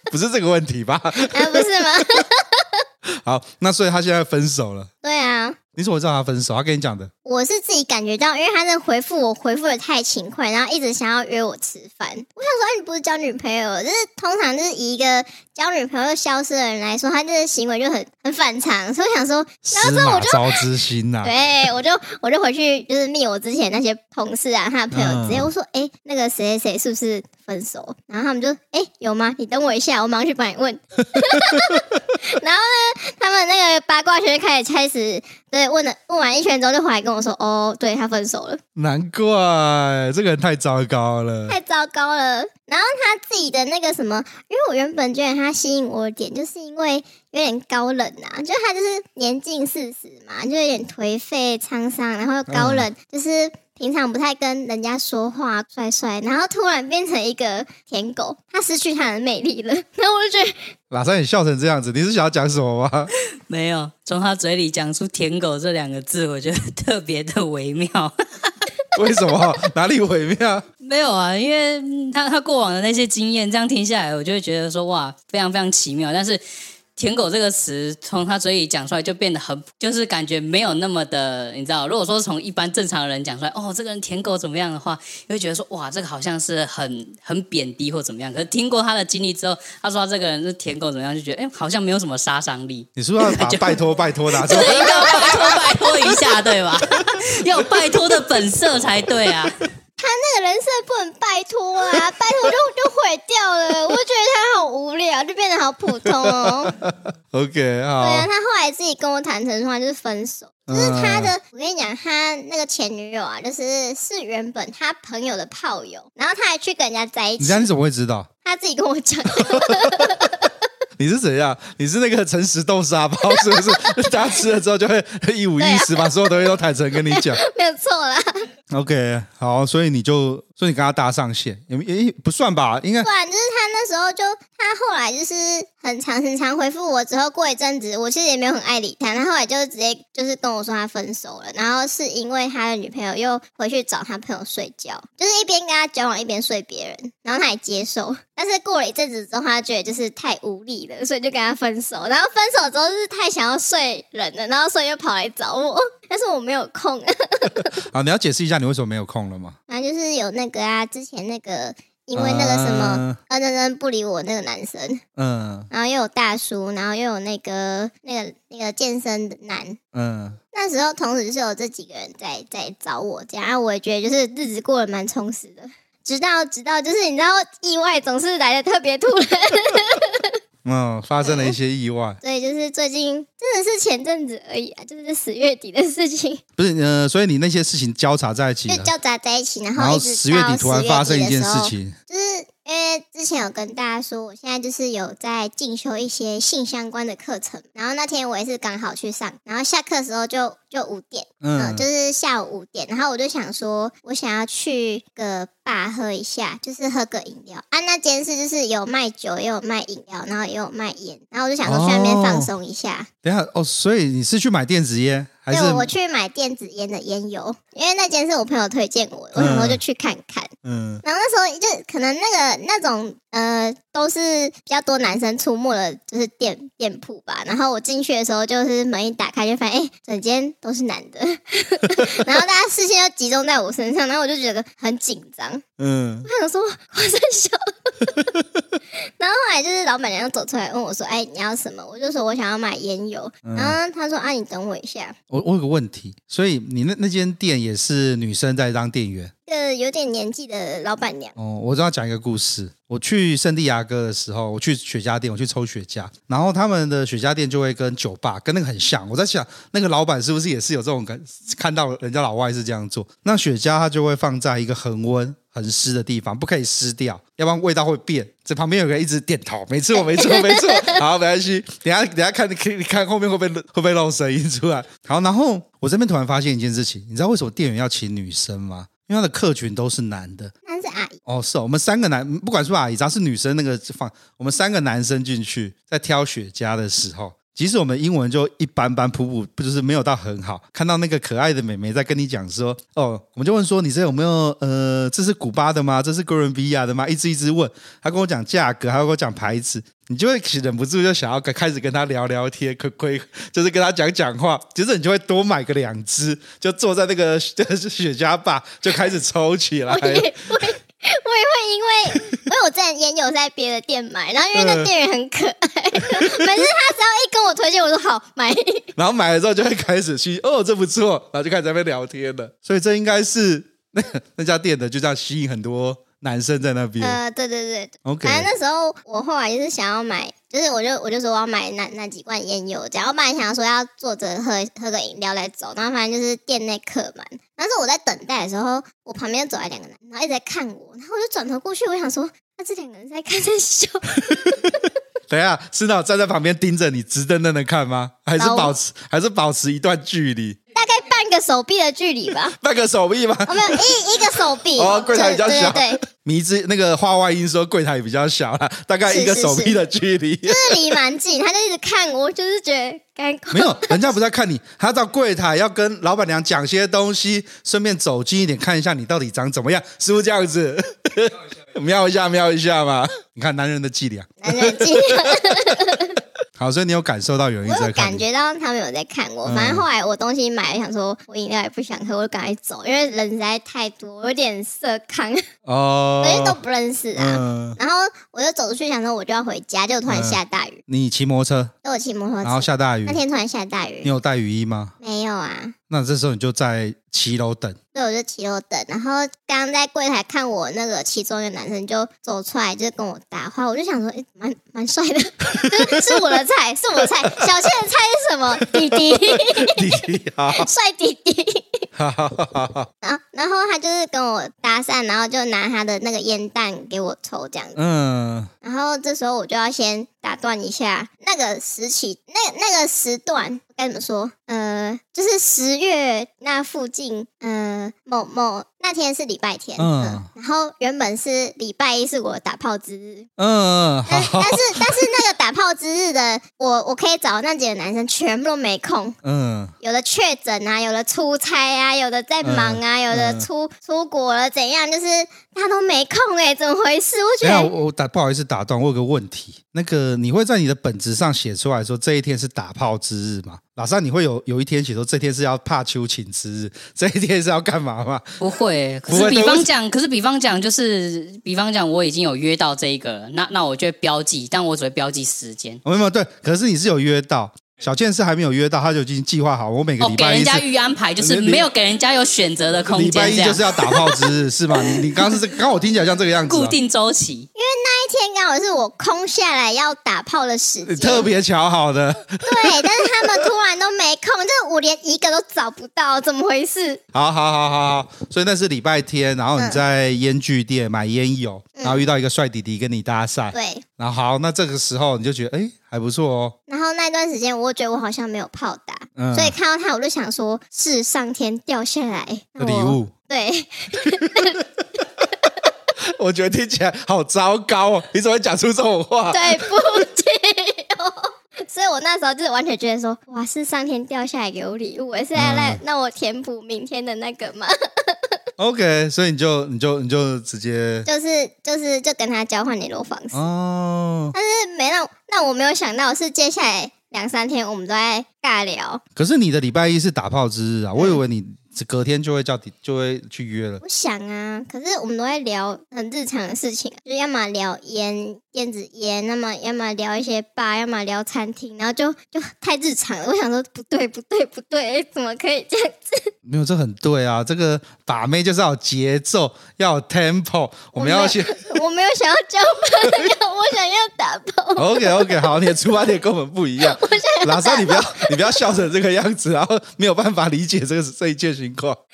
不是这个问题吧？啊，不是吗？好，那所以他现在分手了。对啊。你怎么知道他分手？他跟你讲的。我是自己感觉到，因为他在回复我，回复的太勤快，然后一直想要约我吃饭。我想说，哎，你不是交女朋友？就是通常就是以一个交女朋友消失的人来说，他这个行为就很很反常。所以我想说，然后之后我就招之心呐。对，我就我就回去就是密我之前那些同事啊，他的朋友直接我说，哎，那个谁谁谁是不是分手？然后他们就，哎，有吗？你等我一下，我马上去帮你问。然后呢，他们那个八卦圈开始开始。对，问了问完一圈之后，就回来跟我我说，哦，对，他分手了。难怪这个人太糟糕了，太糟糕了。然后他自己的那个什么，因为我原本觉得他吸引我的点，就是因为有点高冷啊，就他就是年近四十嘛，就有点颓废沧桑，然后又高冷，嗯、就是。平常不太跟人家说话，帅帅，然后突然变成一个舔狗，他失去他的魅力了。然后我就觉得，马上你笑成这样子，你是想要讲什么吗？没有，从他嘴里讲出“舔狗”这两个字，我觉得特别的微妙。为什么？哪里微妙？没有啊，因为他他过往的那些经验，这样听下来，我就会觉得说哇，非常非常奇妙。但是。舔狗这个词从他嘴里讲出来就变得很，就是感觉没有那么的，你知道，如果说从一般正常的人讲出来，哦，这个人舔狗怎么样的话，你会觉得说，哇，这个好像是很很贬低或怎么样。可是听过他的经历之后，他说他这个人是舔狗怎么样，就觉得，哎，好像没有什么杀伤力。你是不是要 把拜托拜托的？对，应该要拜托拜托一下，对吧？要有拜托的本色才对啊。他那个人设不能拜托啊，拜托就就毁掉了。我觉得他好无聊，就变得好普通哦。OK，好。对啊，他后来自己跟我坦诚说，就是分手。就是他的，我跟你讲，他那个前女友啊，就是是原本他朋友的炮友，然后他还去跟人家在一起。你你怎么会知道？他自己跟我讲。你是怎样？你是那个诚实豆沙包，是不是？大家吃了之后就会一五一十，把所有东西都坦诚跟你讲。没有错啦。OK，好，所以你就。所以你跟他搭上线，也也不算吧，应该算。就是他那时候就，他后来就是很长很长回复我，之后过一阵子，我其实也没有很爱理他。他后来就直接就是跟我说他分手了，然后是因为他的女朋友又回去找他朋友睡觉，就是一边跟他交往一边睡别人，然后他也接受。但是过了一阵子之后，他觉得就是太无力了，所以就跟他分手。然后分手之后就是太想要睡人了，然后所以又跑来找我，但是我没有空。好，你要解释一下你为什么没有空了吗？那就是有那个啊，之前那个因为那个什么，认真真不理我那个男生，嗯，然后又有大叔，然后又有那个那个那个健身的男，嗯，那时候同时是有这几个人在在找我，这样，我也觉得就是日子过得蛮充实的，直到直到就是你知道意外总是来的特别突然。嗯，发生了一些意外。对，就是最近真的是前阵子而已啊，就是十月底的事情。不是，呃，所以你那些事情交叉在一起，就交叉在一起，然后十月底突然发生一件事情，就是。因为之前有跟大家说，我现在就是有在进修一些性相关的课程，然后那天我也是刚好去上，然后下课的时候就就五点，嗯、呃，就是下午五点，然后我就想说，我想要去个吧喝一下，就是喝个饮料啊。那间是就是有卖酒，也有卖饮料，然后也有卖烟，然后我就想说去那边放松一下。等下哦，所以你是去买电子烟？对，我去买电子烟的烟油，因为那间是我朋友推荐我的，我想说就去看看。嗯，然后那时候就可能那个那种呃，都是比较多男生出没的，就是店店铺吧。然后我进去的时候，就是门一打开，就发现哎，整间都是男的，然后大家视线又集中在我身上，然后我就觉得很紧张。嗯，我想说我在笑。然后后来就是老板娘走出来问我说：“哎，你要什么？”我就说我想要买烟油。然后他说：“啊，你等我一下。”我我有个问题，所以你那那间店也是女生在当店员？呃，有点年纪的老板娘。哦，我知道讲一个故事。我去圣地亚哥的时候，我去雪茄店，我去抽雪茄，然后他们的雪茄店就会跟酒吧跟那个很像。我在想，那个老板是不是也是有这种感？看到人家老外是这样做，那雪茄它就会放在一个恒温、恒湿的地方，不可以湿掉，要不然味道会变。这旁边有个人一直点头，没错，没错，没错。好，没关系，等下等下看，你可以看后面会不会会不会漏声音出来。好，然后我这边突然发现一件事情，你知道为什么店员要请女生吗？因为他的客群都是男的，那是阿姨哦，是哦，我们三个男，不管是阿姨，只要是女生，那个放我们三个男生进去，在挑雪茄的时候，即使我们英文就一般般，普普不就是没有到很好，看到那个可爱的美眉在跟你讲说，哦，我们就问说，你这有没有呃，这是古巴的吗？这是哥伦比亚的吗？一直一直问，他跟我讲价格，还跟我讲牌子。你就会忍不住就想要开始跟他聊聊天，亏亏就是跟他讲讲话，其实你就会多买个两支，就坐在那个就是雪茄吧，就开始抽起来。我也会因为因为我之前烟有在别的店买，然后因为那店员很可爱，每次他只要一跟我推荐，我说好买。然后买了之后就会开始去哦，这不错，然后就开始在那边聊天了。所以这应该是那那家店的，就这样吸引很多。男生在那边，呃，对对对，OK。反正那时候我后来就是想要买就是我就我就说我要买那那几罐烟油，这样我本来想要说要坐着喝喝个饮料再走，然后反正就是店内客满。但是我在等待的时候，我旁边走来两个男，然后一直在看我，然后我就转头过去，我想说，那这两个人在看在笑。等一下，是那种站在旁边盯着你直瞪瞪的看吗？还是保持还是保持一段距离？大概半个手臂的距离吧。半个手臂吗？我没有一一个手臂。哦，柜台比较小。对，对，对，迷之那个话外音说柜台比较小了，大概一个手臂的距离。就是离蛮近，他就一直看我，就是觉得尴尬。没有，人家不在看你，他到柜台要跟老板娘讲些东西，顺便走近一点看一下你到底长怎么样，是不是这样子？瞄一下，瞄一下嘛！你看男人的伎俩，男人的伎俩。好，所以你有感受到有人在看，我有感觉到他们有在看我。反正后来我东西买了，想说我饮料也不想喝，我就赶快走，因为人实在太多，有点色康哦，所以都不认识啊。嗯、然后我就走出去，想说我就要回家，就突然下大雨。嗯、你骑摩托车？对，我骑摩托车，然后下大雨。那天突然下大雨，你有带雨衣吗？没有啊。那这时候你就在七楼等，对，我就七楼等。然后刚刚在柜台看我那个其中一个男生就走出来，就跟我搭话。我就想说，哎，蛮蛮帅的，是我的菜，是我的菜。小倩的菜是什么？弟弟，弟弟，帅弟弟。然后，然后他就是跟我搭讪，然后就拿他的那个烟弹给我抽，这样子。嗯。然后这时候我就要先打断一下那个时期，那那个时段该怎么说？呃，就是十月那附近，呃，某某那天是礼拜天，嗯、呃，然后原本是礼拜一是我打炮之日，嗯，但是 但是那个打炮之日的我我可以找那几个男生全部都没空，嗯，有的确诊啊，有的出差啊，有的在忙啊，嗯、有的出出国了怎样，就是他都没空哎，怎么回事？我觉得我我打不好意思打。打断，我有个问题，那个你会在你的本子上写出来说这一天是打炮之日吗？老三，你会有有一天写说这天是要怕秋情之日，这一天是要干嘛吗？不会，可是比方讲，可是比方讲，就是比方讲，我已经有约到这一个，那那我就会标记，但我只会标记时间。没有，对，可是你是有约到。小健是还没有约到，他就已经计划好。我每个礼拜一、哦、给人家预安排，就是没有给人家有选择的空间。礼拜一就是要打炮之日，是吗？你你刚刚是刚我听起来像这个样子、啊。固定周期，因为那一天刚好是我空下来要打炮的时间，特别巧好的。对，但是他们突然都没空，就我连一个都找不到，怎么回事？好好好好好，所以那是礼拜天，然后你在烟具店买烟油，嗯、然后遇到一个帅弟弟跟你搭讪。对，然后好，那这个时候你就觉得哎。还不错哦。然后那段时间，我觉得我好像没有炮打，嗯、所以看到他，我就想说，是上天掉下来的礼物。对，我觉得听起来好糟糕哦！你怎么会讲出这种话？对不起哦。所以我那时候就是完全觉得说，哇，是上天掉下来给我礼物，是要来那我填补明天的那个吗？OK，所以你就你就你就直接就是就是就跟他交换联络方式哦，但是没让让我没有想到是接下来两三天我们都在尬聊。可是你的礼拜一是打炮之日啊，我以为你。隔天就会叫就会去约了。我想啊，可是我们都在聊很日常的事情，就要么聊烟、电子烟，那么要么聊一些吧，要么聊餐厅，然后就就太日常了。我想说，不对，不对，不对，怎么可以这样子？没有，这很对啊。这个把妹就是要有节奏，要有 tempo，我们要去。我没有想要交朋友，我想要打炮。OK OK，好，你的出发点跟我们不一样。我想老三，你不要你不要笑成这个样子，然后没有办法理解这个这一件事情况。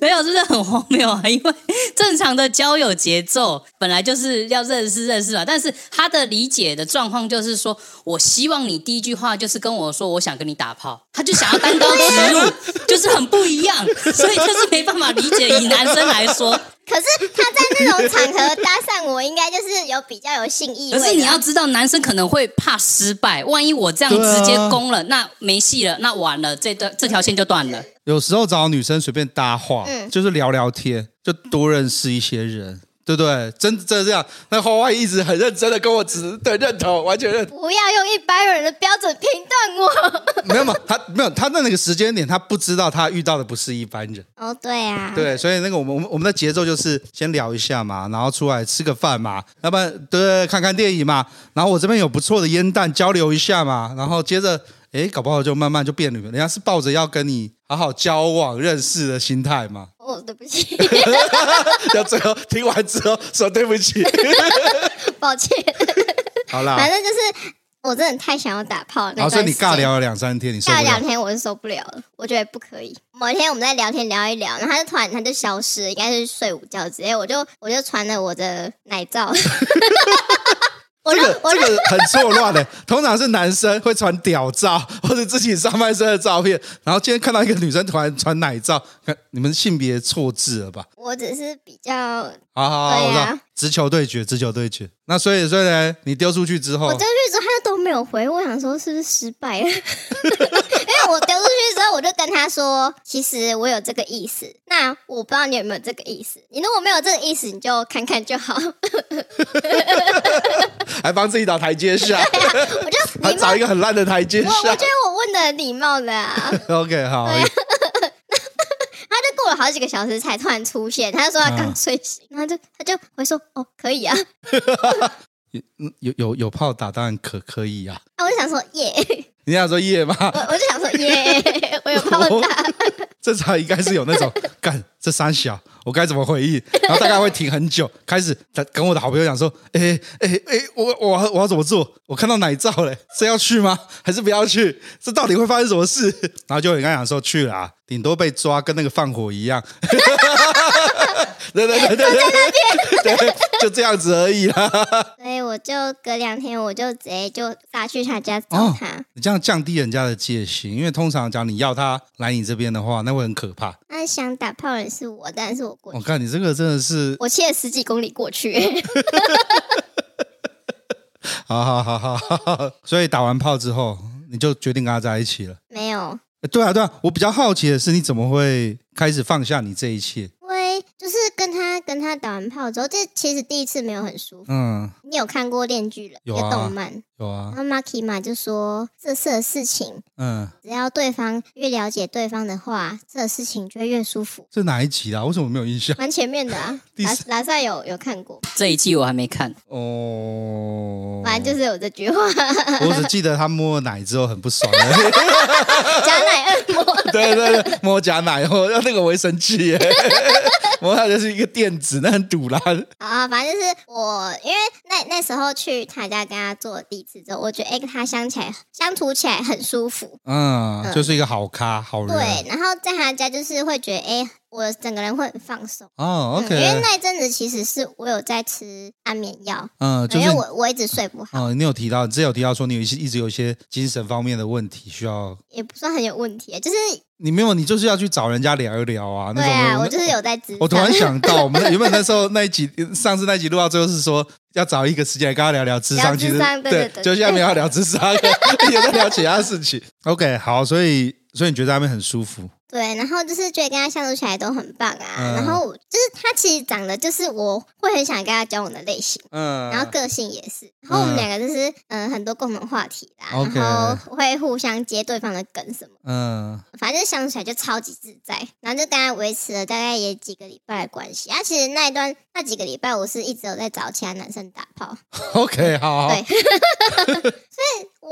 没有，真的很荒谬啊！因为正常的交友节奏本来就是要认识认识啊，但是他的理解的状况就是说，我希望你第一句话就是跟我说，我想跟你打炮，他就想要单刀直入，就是很不一样，所以就是没办法理解。以男生来说。可是他在那种场合搭讪我，应该就是有比较有性意味。可是你要知道，男生可能会怕失败，万一我这样直接攻了，啊、那没戏了，那完了，这段这条线就断了。有时候找女生随便搭话，嗯、就是聊聊天，就多认识一些人。对不对？真真的这样，那花花一直很认真的跟我指对认同，完全认同。不要用一般人的标准评断我。没有嘛，他没有他在那个时间点，他不知道他遇到的不是一般人。哦，对啊。对，所以那个我们我们我们的节奏就是先聊一下嘛，然后出来吃个饭嘛，要不然对，对，看看电影嘛，然后我这边有不错的烟弹交流一下嘛，然后接着哎，搞不好就慢慢就变了。人家是抱着要跟你好好交往认识的心态嘛。哦，对不起。要最后听完之后说对不起，抱歉。好啦，反正就是我真的太想要打炮了。然后所以你尬聊了两三天，你。尬聊两天我是受不了了，我觉得不可以。某一天我们在聊天聊一聊，然后他就突然他就消失了，应该是睡午觉之类，我就我就传了我的奶照。这个这个 很错乱的，通常是男生会传屌照或者自己上半身的照片，然后今天看到一个女生突然传奶照，看你们性别错置了吧？我只是比较，好好好，啊、我知道，直球对决，直球对决。那所以所以呢，你丢出去之后，我丢出去之后他都没有回，我想说是不是失败了？我丢出去之后，我就跟他说，其实我有这个意思。那我不知道你有没有这个意思？你如果没有这个意思，你就看看就好。还帮自己找台阶下，对啊，我就 还找一个很烂的台阶下。我，我觉得我问的很礼貌的啊。OK，好。他就过了好几个小时才突然出现，他就说他刚睡醒，然后就他就会说哦，可以啊。有有有炮打当然可可以啊。啊，我就想说耶。你想说耶吗？我我就想说耶，我有炮打。正常应该是有那种干这三小，我该怎么回应？然后大概会停很久，开始跟我的好朋友讲说：“哎哎哎，我我我要怎么做？我看到奶罩了，这要去吗？还是不要去？这到底会发生什么事？” 然后就很刚讲说去了，顶多被抓，跟那个放火一样。对对对对对，对，就这样子而已啦。所以我就隔两天，我就直接就杀去他家找他。哦，你这样降低人家的戒心，因为通常讲你要他来你这边的话，那会很可怕。那想打炮人是我，但是我过去。我看你这个真的是，我骑了十几公里过去。好好好好好，所以打完炮之后，你就决定跟他在一起了？没有。对啊对啊，我比较好奇的是，你怎么会开始放下你这一切？因为就是跟他跟他打完炮之后，这其实第一次没有很舒服。嗯，你有看过《链锯人》有啊，动漫？有啊。然后 Maki 嘛就说，这次的事情，嗯，只要对方越了解对方的话，这个事情就会越舒服。这哪一集啊？为什么没有印象？蛮前面的啊。拉拉萨有有看过这一季，我还没看哦。反正就是有这句话。我只记得他摸了奶之后很不爽。假奶按摩。对对对，摸假奶后，要那个我会生气耶。摸他就是一个垫子，那很堵啦。啊，反正就是我，因为那那时候去他家跟他做第一次之后，我觉得哎，跟他相起来相处起来很舒服。嗯，嗯就是一个好咖好人。对，然后在他家就是会觉得哎。我整个人会很放松哦，OK，因为那一阵子其实是我有在吃安眠药，嗯，就是、因为我我一直睡不好。哦，你有提到，你之前有提到说你有一些一直有一些精神方面的问题需要，也不算很有问题，就是你没有，你就是要去找人家聊一聊啊。那种对啊，我就是有在咨。我突然想到，我们 原本那时候那一集，上次那一集录到最后是说要找一个时间来跟他聊聊智商，其实对，对，对，对，就现在没有要聊智商，也在聊其他事情。OK，好，所以所以你觉得在那边很舒服？对，然后就是觉得跟他相处起来都很棒啊。嗯、然后就是他其实长得就是我会很想跟他交往的类型，嗯，然后个性也是。然后我们两个就是嗯、呃、很多共同话题啦，嗯、然后会互相接对方的梗什么，嗯，反正就相处起来就超级自在。然后就跟他维持了大概也几个礼拜的关系。啊，其实那一段那几个礼拜我是一直有在找其他男生打炮。OK，好，好，对，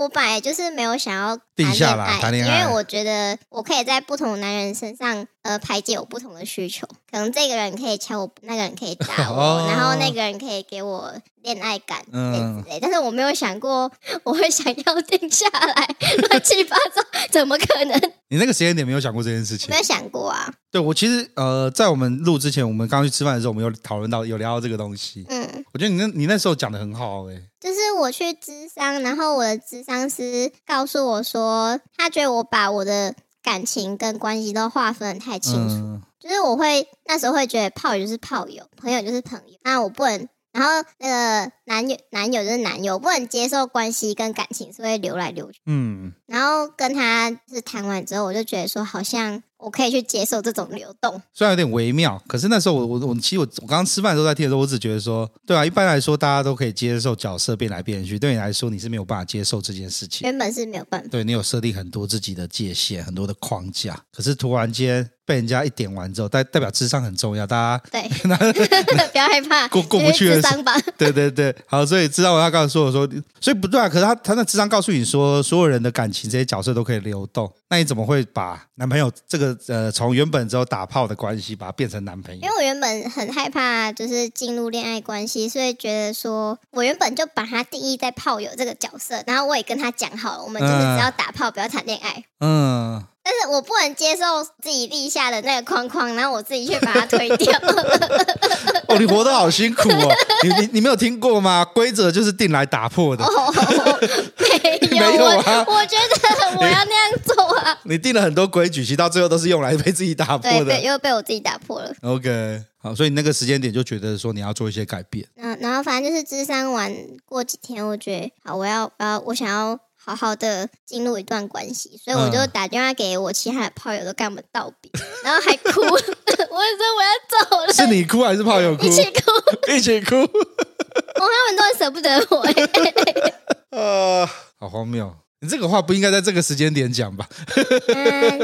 我本来就是没有想要定下来谈恋爱，因为我觉得我可以在不同男人身上。呃，排解我不同的需求，可能这个人可以敲我，那个人可以打我，哦、然后那个人可以给我恋爱感，嗯，对，但是我没有想过 我会想要定下来，乱七八糟，怎么可能？你那个时间点没有想过这件事情？没有想过啊。对，我其实呃，在我们录之前，我们刚去吃饭的时候，我们有讨论到，有聊到这个东西。嗯，我觉得你那，你那时候讲的很好，欸，哎，就是我去咨商，然后我的咨商师告诉我说，他觉得我把我的。感情跟关系都划分得太清楚，嗯、就是我会那时候会觉得炮友就是炮友，朋友就是朋友，那我不能，然后那个男友男友就是男友，不能接受关系跟感情是会流来流去，嗯，然后跟他是谈完之后，我就觉得说好像。我可以去接受这种流动，虽然有点微妙，可是那时候我我我其实我我刚刚吃饭的时候在听的时候，我只觉得说，对啊，一般来说大家都可以接受角色变来变去，对你来说你是没有办法接受这件事情，原本是没有办法，对你有设定很多自己的界限，很多的框架，可是突然间被人家一点完之后，代代表智商很重要，大家对，不要害怕，过过不去的智商吧。对对对，好，所以智商我要告诉我说，所以不对啊。可是他他那智商告诉你说，所有人的感情这些角色都可以流动，那你怎么会把男朋友这个呃从原本只有打炮的关系，把它变成男朋友？因为我原本很害怕就是进入恋爱关系，所以觉得说我原本就把他定义在炮友这个角色，然后我也跟他讲好了，我们就是只要打炮，不要谈恋爱。嗯。但是我不能接受自己立下的那个框框，然后我自己去把它推掉。哦，你活得好辛苦哦！你你你没有听过吗？规则就是定来打破的。哦，没有，没有啊我，我觉得 我要那样做啊。你定了很多规矩，其实到最后都是用来被自己打破的。对，又被我自己打破了。OK，好，所以那个时间点就觉得说你要做一些改变。嗯，然后反正就是智商完过几天，我觉得好，我要呃，我想要。好好的进入一段关系，所以我就打电话给我其他的炮友，都跟我们道别，然后还哭，我说我要走了。是你哭还是炮友哭？一起哭，一起哭。哦，他们都很舍不得我。呃，好荒谬。你这个话不应该在这个时间点讲吧？嗯，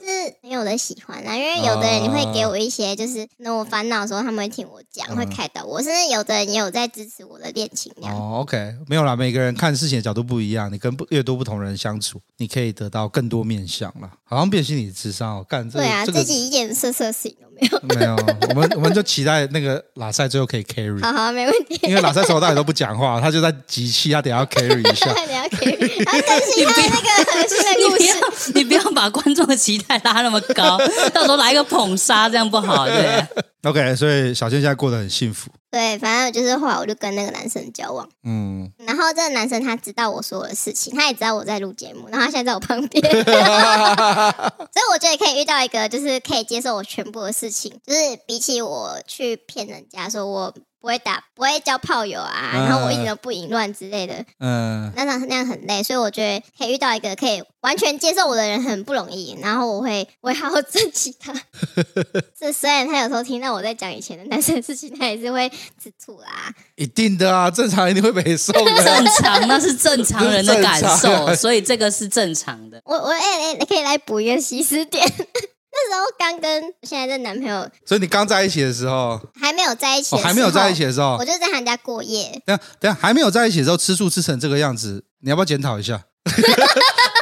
是没有的喜欢啦，因为有的人你会给我一些，就是那我烦恼的时候，他们会听我讲，嗯、会开导我。甚至有的人也有在支持我的恋情。哦，OK，没有啦，每个人看事情的角度不一样，你跟越多不同人相处，你可以得到更多面相啦。好像变心理智商哦，干这个、对啊，这个、自己一点色色事情都没有。没有，我们我们就期待那个拉塞最后可以 carry。好好，没问题。因为拉塞从头到尾都不讲话，他就在集气，他等下要 carry 一下。等下 carry，他更新他那个 新的故事。你不要把观众的期待拉那么高，到时候来个捧杀，这样不好，对。OK，所以小倩现在过得很幸福。对，反正就是后来我就跟那个男生交往，嗯，然后这个男生他知道我所有的事情，他也知道我在录节目，然后他现在在我旁边，所以我觉得可以遇到一个就是可以接受我全部的事情，就是比起我去骗人家说我。不会打，不会交炮友啊，然后我一点都不淫乱之类的，嗯，那样那样很累，所以我觉得可以遇到一个可以完全接受我的人很不容易，然后我会我会好好珍惜他。这虽然他有时候听到我在讲以前的男生事情，他也是会吃醋啦。一定的啊，正常一定会被送的。正常，那是正常人的 感受，所以这个是正常的。我我哎哎，你可以来补一个西施点。那时候刚跟现在的男朋友，所以你刚在一起的时候，还没有在一起，还没有在一起的时候，我就在他家过夜。等下等下，还没有在一起的时候，吃醋吃成这个样子，你要不要检讨一下？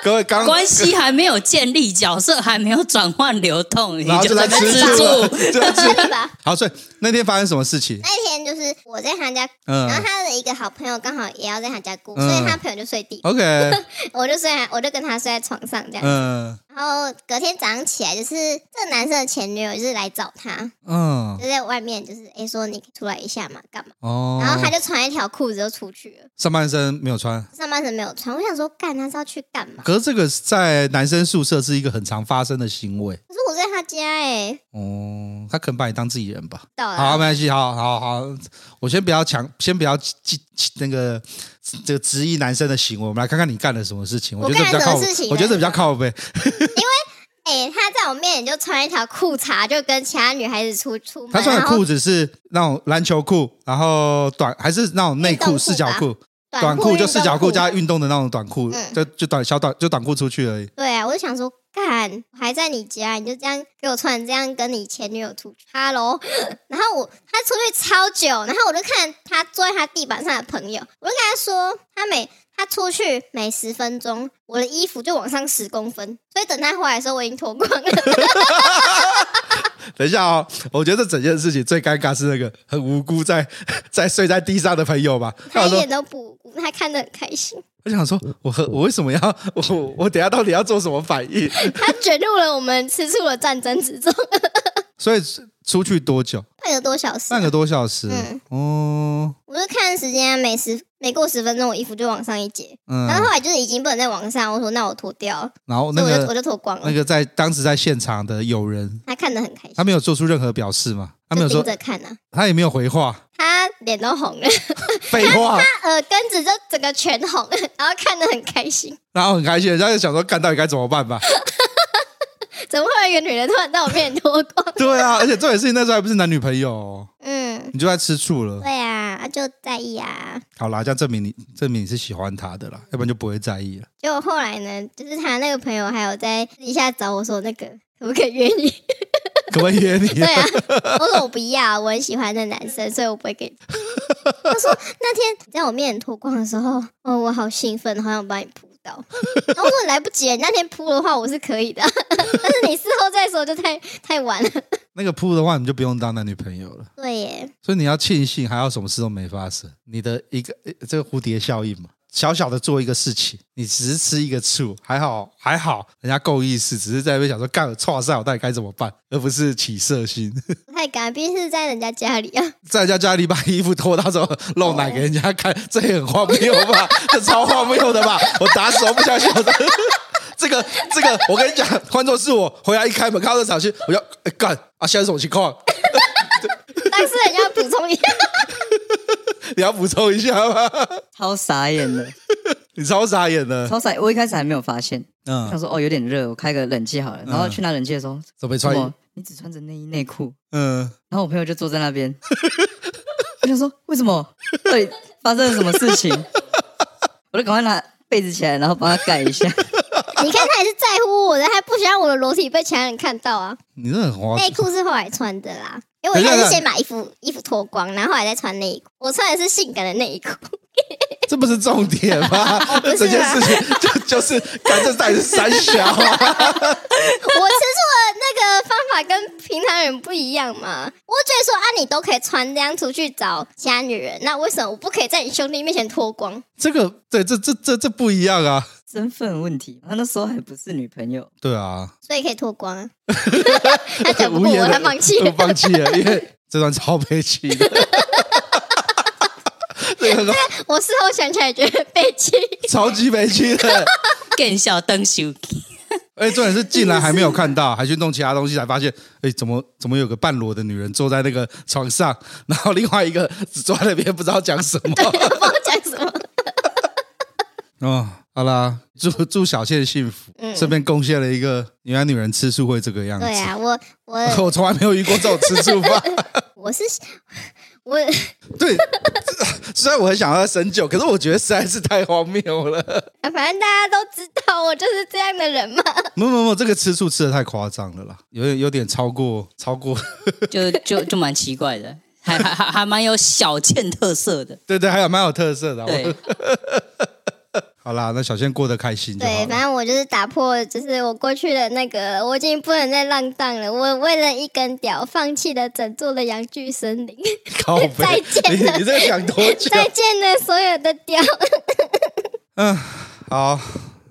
各位刚关系还没有建立，角色还没有转换流动，然后就在吃醋，对吧？好，所以那天发生什么事情？那天就是我在他家，然后他的一个好朋友刚好也要在他家过，所以他朋友就睡地。OK，我就睡，我就跟他睡在床上这样子。然后隔天早上起来，就是这个男生的前女友就是来找他，嗯，就在外面，就是哎说你出来一下嘛，干嘛？哦，然后他就穿一条裤子就出去了，上半身没有穿，上半身没有穿。我想说，干他是要去干嘛？可是这个在男生宿舍是一个很常发生的行为。可是我在他家哎，哦，他可能把你当自己人吧？到了，好，没关系，好好好，我先不要强，先不要记那个这个质疑男生的行为，我们来看看你干了什么事情。我觉得比较靠，我觉得比较靠北。因为哎，他在我面前就穿一条裤衩，就跟其他女孩子出出门。他穿的裤子是那种篮球裤，然后短还是那种内裤四角裤？短裤就四角裤加运动的那种短裤，嗯、就就短小短就短裤出去而已。对啊，我就想说，干，还在你家，你就这样给我穿这样跟你前女友出去哈喽。然后我他出去超久，然后我就看他坐在他地板上的朋友，我就跟他说，他每他出去每十分钟，我的衣服就往上十公分，所以等他回来的时候，我已经脱光了。等一下哦，我觉得这整件事情最尴尬是那个很无辜在 在睡在地上的朋友吧，他一点都不无辜，他看得很开心。我想说，我和我为什么要我我等下到底要做什么反应？他卷入了我们吃醋的战争之中。所以出去多久？半个多小时。半个多小时。嗯。哦。我就看时间，每十每过十分钟，我衣服就往上一截。嗯。然后后来就是已经不能再往上，我说那我脱掉。然后那个我就脱光了。那个在当时在现场的友人，他看得很开心。他没有做出任何表示吗？他没有说。盯着看啊。他也没有回话。他脸都红了。废话。他耳根子就整个全红，然后看得很开心。然后很开心，人家就想说，干到底该怎么办吧？怎么会有一个女人突然在我面前脱光？对啊，而且重点是那时候还不是男女朋友。嗯，你就在吃醋了。对啊，就在意啊。好啦，这样证明你证明你是喜欢他的啦，要不然就不会在意了。结果后来呢，就是他那个朋友还有在私底下找我说，那个可可不可以约你？可不可以约你？对啊，我说我不要，我很喜欢那男生，所以我不会给你。他说那天在我面前脱光的时候，哦，我好兴奋，好想帮你扑倒。然后我说来不及，那天扑的话我是可以的，但是你事后再说就太太晚了。那个扑的话，你就不用当男女朋友了。对耶，所以你要庆幸还要什么事都没发生，你的一个这个蝴蝶效应嘛。小小的做一个事情，你只是吃一个醋，还好还好，人家够意思，只是在那边想说干了错事，我到底该怎么办，而不是起色心。不 太敢，毕竟是在人家家里啊，在人家家里把衣服脱到时候露奶给人家看，这也很荒谬吧？这超荒谬的吧？我打死我不相信的。这个这个，我跟你讲，换作是我回来一开门看到这场戏，我要哎干啊，现在是什么情况？但是人家补充一下。你要补充一下吗？超傻眼的，你超傻眼的，超傻！我一开始还没有发现，嗯，他说哦有点热，我开个冷气好了。然后去拿冷气的时候，怎么没穿？你只穿着内衣内裤，嗯。然后我朋友就坐在那边，我想说为什么？到底发生了什么事情？我就赶快拿被子起来，然后帮他盖一下。你看他也是在乎我的，他不想让我的裸体被其他人看到啊。你这很花。内裤是后来穿的啦。因为我一开始先把衣服衣服脱光，然后后来再穿内裤。我穿的是性感的内裤，这不是重点吗？哦、这件事情就就是，感觉到底是三小、啊。我吃醋的那个方法跟平常人不一样嘛。我觉得说啊，你都可以穿这样出去找其他女人，那为什么我不可以在你兄弟面前脱光？这个对，这这这这不一样啊。身份问题，他那时候还不是女朋友。对啊，所以可以脱光啊。他讲不过我，他放弃了，放弃了，因为这段超悲气的。这个我事后想起来觉得悲气，超级悲气的，更小灯秀。哎，重点是竟然还没有看到，还去弄其他东西，才发现，哎，怎么怎么有个半裸的女人坐在那个床上，然后另外一个只坐在那边不知道讲什么，不知道讲什么。哦。好啦，祝祝小倩幸福，嗯，顺便贡献了一个原来女人吃醋会这个样子。对啊，我我 我从来没有遇过这种吃醋法。我是 我对，虽然我很想要深究，可是我觉得实在是太荒谬了。反正大家都知道我就是这样的人嘛。没有没有，这个吃醋吃的太夸张了啦，有点有点超过超过，就就就蛮奇怪的，还还还还蛮有小倩特色的。对对，还有蛮有特色的。对。好啦，那小倩过得开心就好。对，反正我就是打破，就是我过去的那个，我已经不能再浪荡了。我为了一根屌，放弃了整座的阳具森林。再见了，你这个想多久？再见了，所有的屌。嗯，好，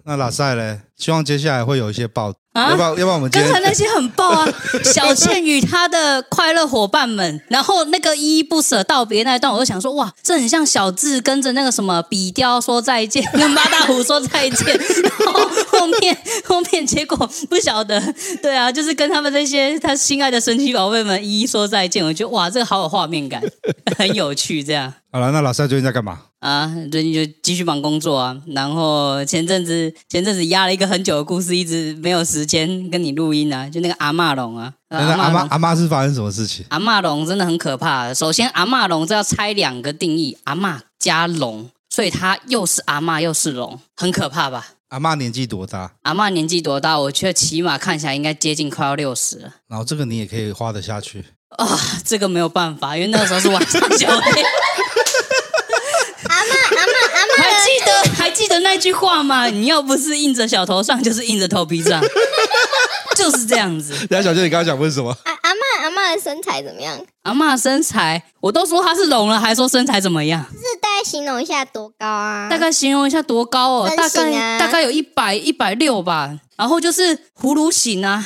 那拉赛嘞？希望接下来会有一些报。啊、要不要？要不要我们刚才那些很爆啊！小倩与她的快乐伙伴们，然后那个依依不舍道别那一段，我就想说，哇，这很像小智跟着那个什么比雕说再见，跟八大虎说再见，然后后面后面结果不晓得，对啊，就是跟他们这些他心爱的神奇宝贝们一一说再见，我觉得哇，这个好有画面感，很有趣，这样。好了，那老师最近在干嘛？啊，最近就继续忙工作啊，然后前阵子前阵子压了一个很久的故事，一直没有时间跟你录音啊，就那个阿嬷龙啊，阿妈阿妈是发生什么事情？阿嬷龙真的很可怕。首先，阿嬷龙这要拆两个定义，阿嬷加龙，所以它又是阿嬷又是龙，很可怕吧？阿妈年纪多大？阿妈年纪多大？我觉得起码看起来应该接近快要六十了。然后这个你也可以花得下去啊？这个没有办法，因为那个时候是晚上九点。阿嬷，阿嬷，阿嬷，还记得还记得那句话吗？你要不是硬着小头上，就是硬着头皮上，就是这样子。等下小姐，你刚刚讲问什么？阿阿妈，阿妈的身材怎么样？阿嬷的身材，我都说她是龙了，还说身材怎么样？是大概形容一下多高啊？大概形容一下多高哦？啊、大概大概有一百一百六吧。然后就是葫芦形啊。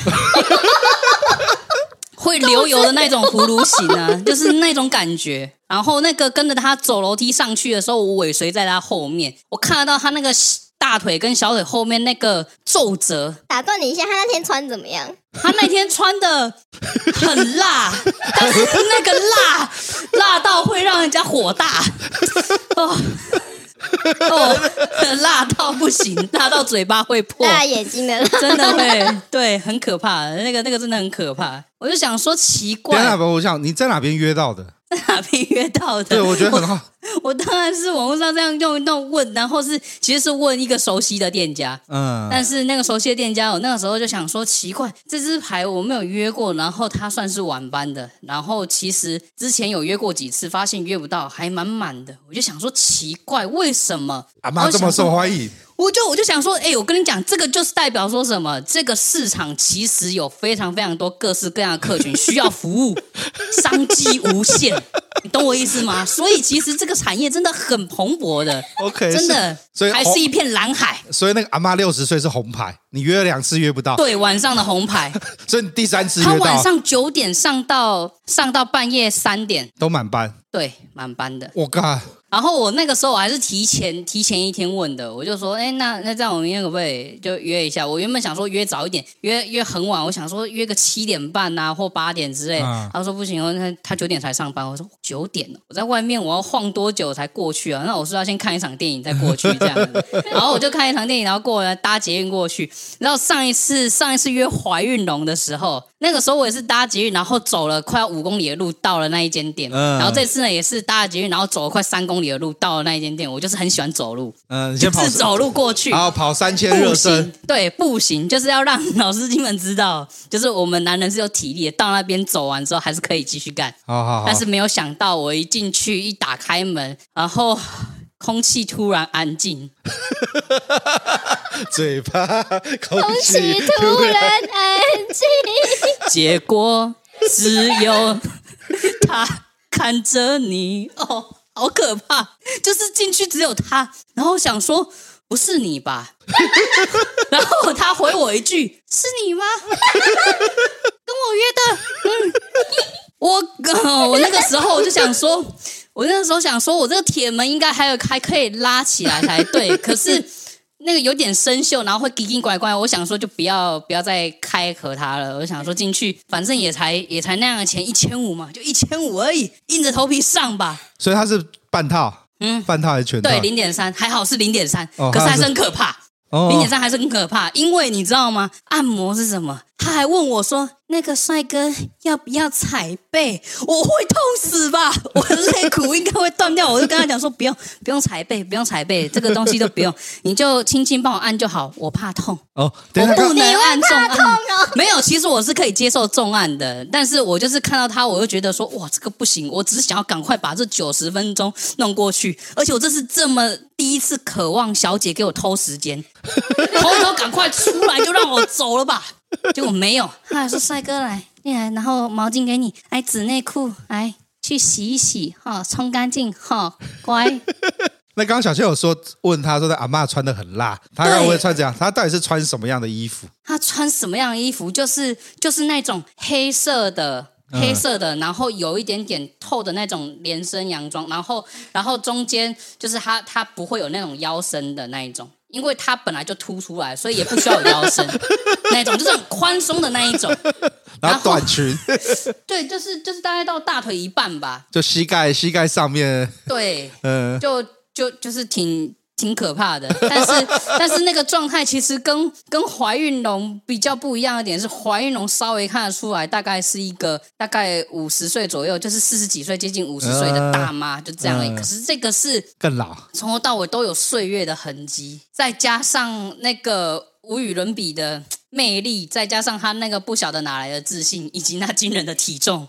会流油的那种葫芦形啊，就是那种感觉。然后那个跟着他走楼梯上去的时候，我尾随在他后面，我看得到他那个大腿跟小腿后面那个皱褶。打断你一下，他那天穿怎么样？他那天穿的很辣，但是那个辣辣到会让人家火大。哦哦，辣到不行，辣到嘴巴会破，辣眼睛的辣，真的会，对，很可怕。那个那个真的很可怕。我就想说奇怪？我想你在哪边约到的？在哪边约到的？对，我觉得很好。我当然是网络上这样用一弄问，然后是其实是问一个熟悉的店家，嗯，但是那个熟悉的店家，我那个时候就想说奇怪，这支牌我没有约过，然后他算是晚班的，然后其实之前有约过几次，发现约不到，还满满的，我就想说奇怪，为什么阿妈这么受欢迎？我就我就想说，哎、欸，我跟你讲，这个就是代表说什么？这个市场其实有非常非常多各式各样的客群需要服务，商机无限，你懂我意思吗？所以其实这个产业真的很蓬勃的，OK，真的，所以还是一片蓝海。所以那个阿妈六十岁是红牌，你约了两次约不到，对，晚上的红牌，所以你第三次约到，他晚上九点上到上到半夜三点都满班，对，满班的，我靠。然后我那个时候我还是提前提前一天问的，我就说，哎，那那这样我明天可不可以就约一下？我原本想说约早一点，约约很晚，我想说约个七点半啊或八点之类。嗯、他说不行，他他九点才上班。我说九点了，我在外面我要晃多久才过去啊？那我是要先看一场电影再过去这样子。然后我就看一场电影，然后过来搭捷运过去。然后上一次上一次约怀孕龙的时候，那个时候我也是搭捷运，然后走了快要五公里的路到了那一间店。嗯、然后这次呢也是搭捷运，然后走了快三公里的路到了那一间店。我就是很喜欢走路，嗯，就是走路过去，然后跑三千热身，对，步行就是要让老司机们知道，就是我们男人是有体力的，到那边走完之后还是可以继续干。好好好，但是没有想到，我一进去一打开门，然后空气突然安静，嘴巴空气突然安静，结果只有他看着你哦。好可怕！就是进去只有他，然后想说不是你吧，然后他回我一句是你吗？跟我约的，嗯，我我那个时候我就想说，我那个时候想说我这个铁门应该还有还可以拉起来才对，可是。那个有点生锈，然后会奇奇怪怪。我想说，就不要不要再开合它了。我想说进去，反正也才也才那样的钱，一千五嘛，就一千五而已，硬着头皮上吧。所以它是半套，嗯，半套还是全套？对，零点三，还好是零点三，可是还是很可怕。零点三还是很可怕，因为你知道吗？按摩是什么？他还问我说：“那个帅哥要不要踩背？我会痛死吧？我的肋骨应该会断掉。”我就跟他讲说：“不用，不用踩背，不用踩背，这个东西都不用，你就轻轻帮我按就好。我怕痛哦，我不能按重按。没有，其实我是可以接受重案的，但是我就是看到他，我就觉得说：哇，这个不行。我只是想要赶快把这九十分钟弄过去，而且我这是这么第一次渴望小姐给我偷时间，偷偷赶快出来就让我走了吧。”结果没有，他还说：“帅哥来，进来，然后毛巾给你，来纸内裤，来去洗一洗，哈，冲干净，哈，乖。”那刚刚小倩有说问他说：“他阿嬷穿的很辣，他会不会穿这样，他到底是穿什么样的衣服？他穿什么样的衣服？就是就是那种黑色的，黑色的，然后有一点点透的那种连身洋装，然后然后中间就是它，它不会有那种腰身的那一种。”因为它本来就凸出来，所以也不需要有腰身 那一种，就是很宽松的那一种。然后短裙，对，就是就是大概到大腿一半吧，就膝盖膝盖上面。对，嗯，就就就是挺。挺可怕的，但是但是那个状态其实跟跟怀孕龙比较不一样的点是，怀孕龙稍微看得出来，大概是一个大概五十岁左右，就是四十几岁接近五十岁的大妈，就这样而已。可是这个是更老，从头到尾都有岁月的痕迹，再加上那个无与伦比的魅力，再加上他那个不晓得哪来的自信，以及那惊人的体重，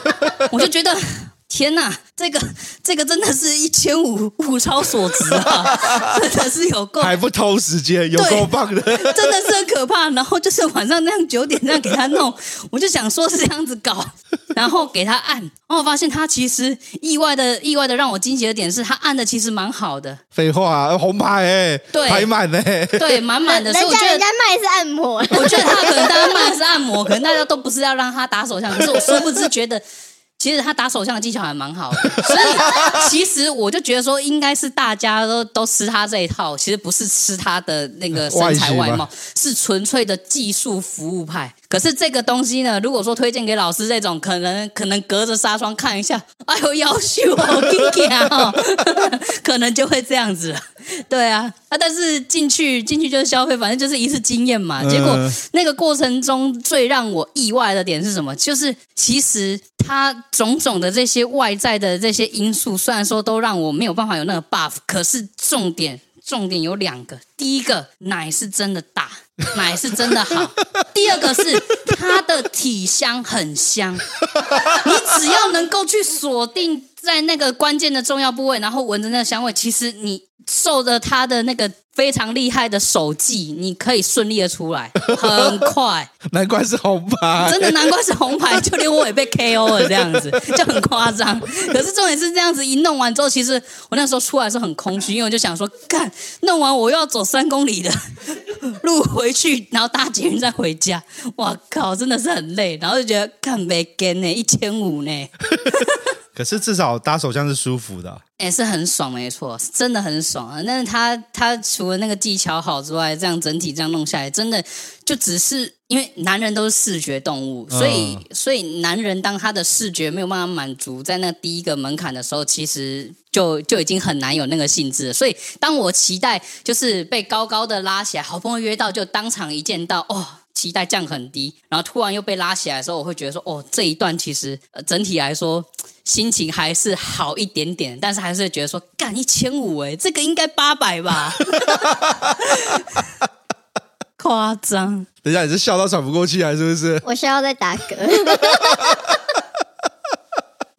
我就觉得。天呐，这个这个真的是一千五物超所值啊！真的是有够，还不偷时间，有够棒的，真的是很可怕。然后就是晚上那样九点这样给他弄，我就想说是这样子搞，然后给他按，然后我发现他其实意外的意外的让我惊喜的点是他按的其实蛮好的。废话，红牌哎，对，排满哎，对，满满的。所以我觉得人家卖是按摩，我觉得他可能大家卖的是按摩，可能大家都不是要让他打手枪，可是我殊不知觉得。其实他打手枪的技巧还蛮好的，所以其实我就觉得说，应该是大家都都吃他这一套，其实不是吃他的那个身材外貌，是纯粹的技术服务派。可是这个东西呢，如果说推荐给老师这种，可能可能隔着纱窗看一下，哎呦，夭寿哦，可能就会这样子了。对啊，啊，但是进去进去就是消费，反正就是一次经验嘛。结果那个过程中最让我意外的点是什么？就是其实它种种的这些外在的这些因素，虽然说都让我没有办法有那个 buff，可是重点重点有两个，第一个奶是真的大。奶是真的好，第二个是它的体香很香，你只要能够去锁定在那个关键的重要部位，然后闻着那个香味，其实你受着它的那个。非常厉害的手技，你可以顺利的出来，很快。难怪是红牌，真的难怪是红牌，就 连我也被 KO 了，这样子就很夸张。可是重点是这样子一弄完之后，其实我那时候出来是很空虚，因为我就想说，干弄完我又要走三公里的路回去，然后搭捷运再回家。哇靠，真的是很累，然后就觉得干没跟呢，一千五呢。可是至少打手枪是舒服的，也、欸、是很爽，没错，真的很爽啊。但是他他除了那个技巧好之外，这样整体这样弄下来，真的就只是因为男人都是视觉动物，所以、嗯、所以男人当他的视觉没有办法满足在那第一个门槛的时候，其实就就已经很难有那个兴致了。所以当我期待就是被高高的拉起来，好不容易约到，就当场一见到哦。期待降很低，然后突然又被拉起来的时候，我会觉得说，哦，这一段其实、呃、整体来说心情还是好一点点，但是还是觉得说，干一千五哎，这个应该八百吧，夸张。等一下，你是笑到喘不过气还是不是？我笑到在打嗝。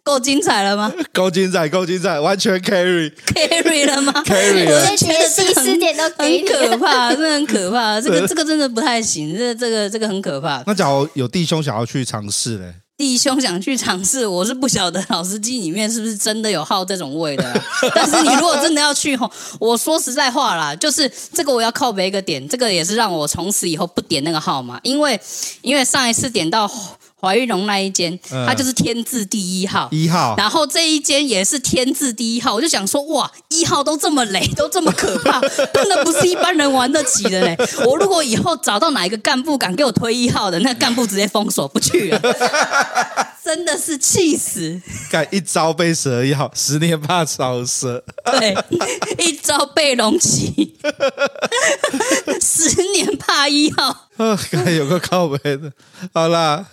够精彩了吗？够精彩，够精彩，完全 carry carry 了吗？carry 了。我觉得第四点都很可怕，真的很可怕。这个这个真的不太行，这这个这个很可怕。那假如有弟兄想要去尝试嘞？弟兄想去尝试，我是不晓得老司机里面是不是真的有好这种味的。但是你如果真的要去吼，我说实在话啦，就是这个我要靠北一个点，这个也是让我从此以后不点那个号码，因为因为上一次点到。怀玉龙那一间，它就是天字第一号，一号。然后这一间也是天字第一号，我就想说，哇，一号都这么雷，都这么可怕，真的不是一般人玩得起的嘞。我如果以后找到哪一个干部敢给我推一号的，那干部直接封锁不去了，真的是气死。敢一朝被蛇咬，十年怕草蛇。对，一朝被龙骑，十年怕一号。啊，刚有个靠背的，好啦，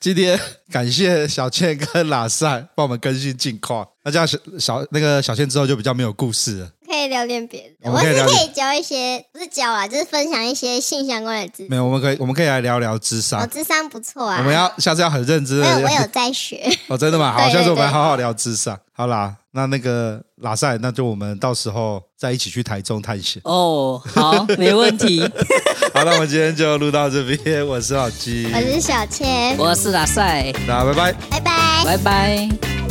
今天感谢小倩跟拉塞帮我们更新近况。那这样小小那个小倩之后就比较没有故事了，可以聊点别的。我，我是可以教一些，不是教啊，就是分享一些性相关的知识。没有，我们可以我们可以来聊聊智商。我。智商不错啊。我们要下次要很认真的。我有在学。哦，真的吗？好，下次我们好好聊智商。好啦，那那个拉塞，那就我们到时候再一起去台中探险。哦，好，没问题。好，那我们今天就录到这边。我是老鸡，我是小千，我是拉塞。那拜拜，拜拜，拜拜。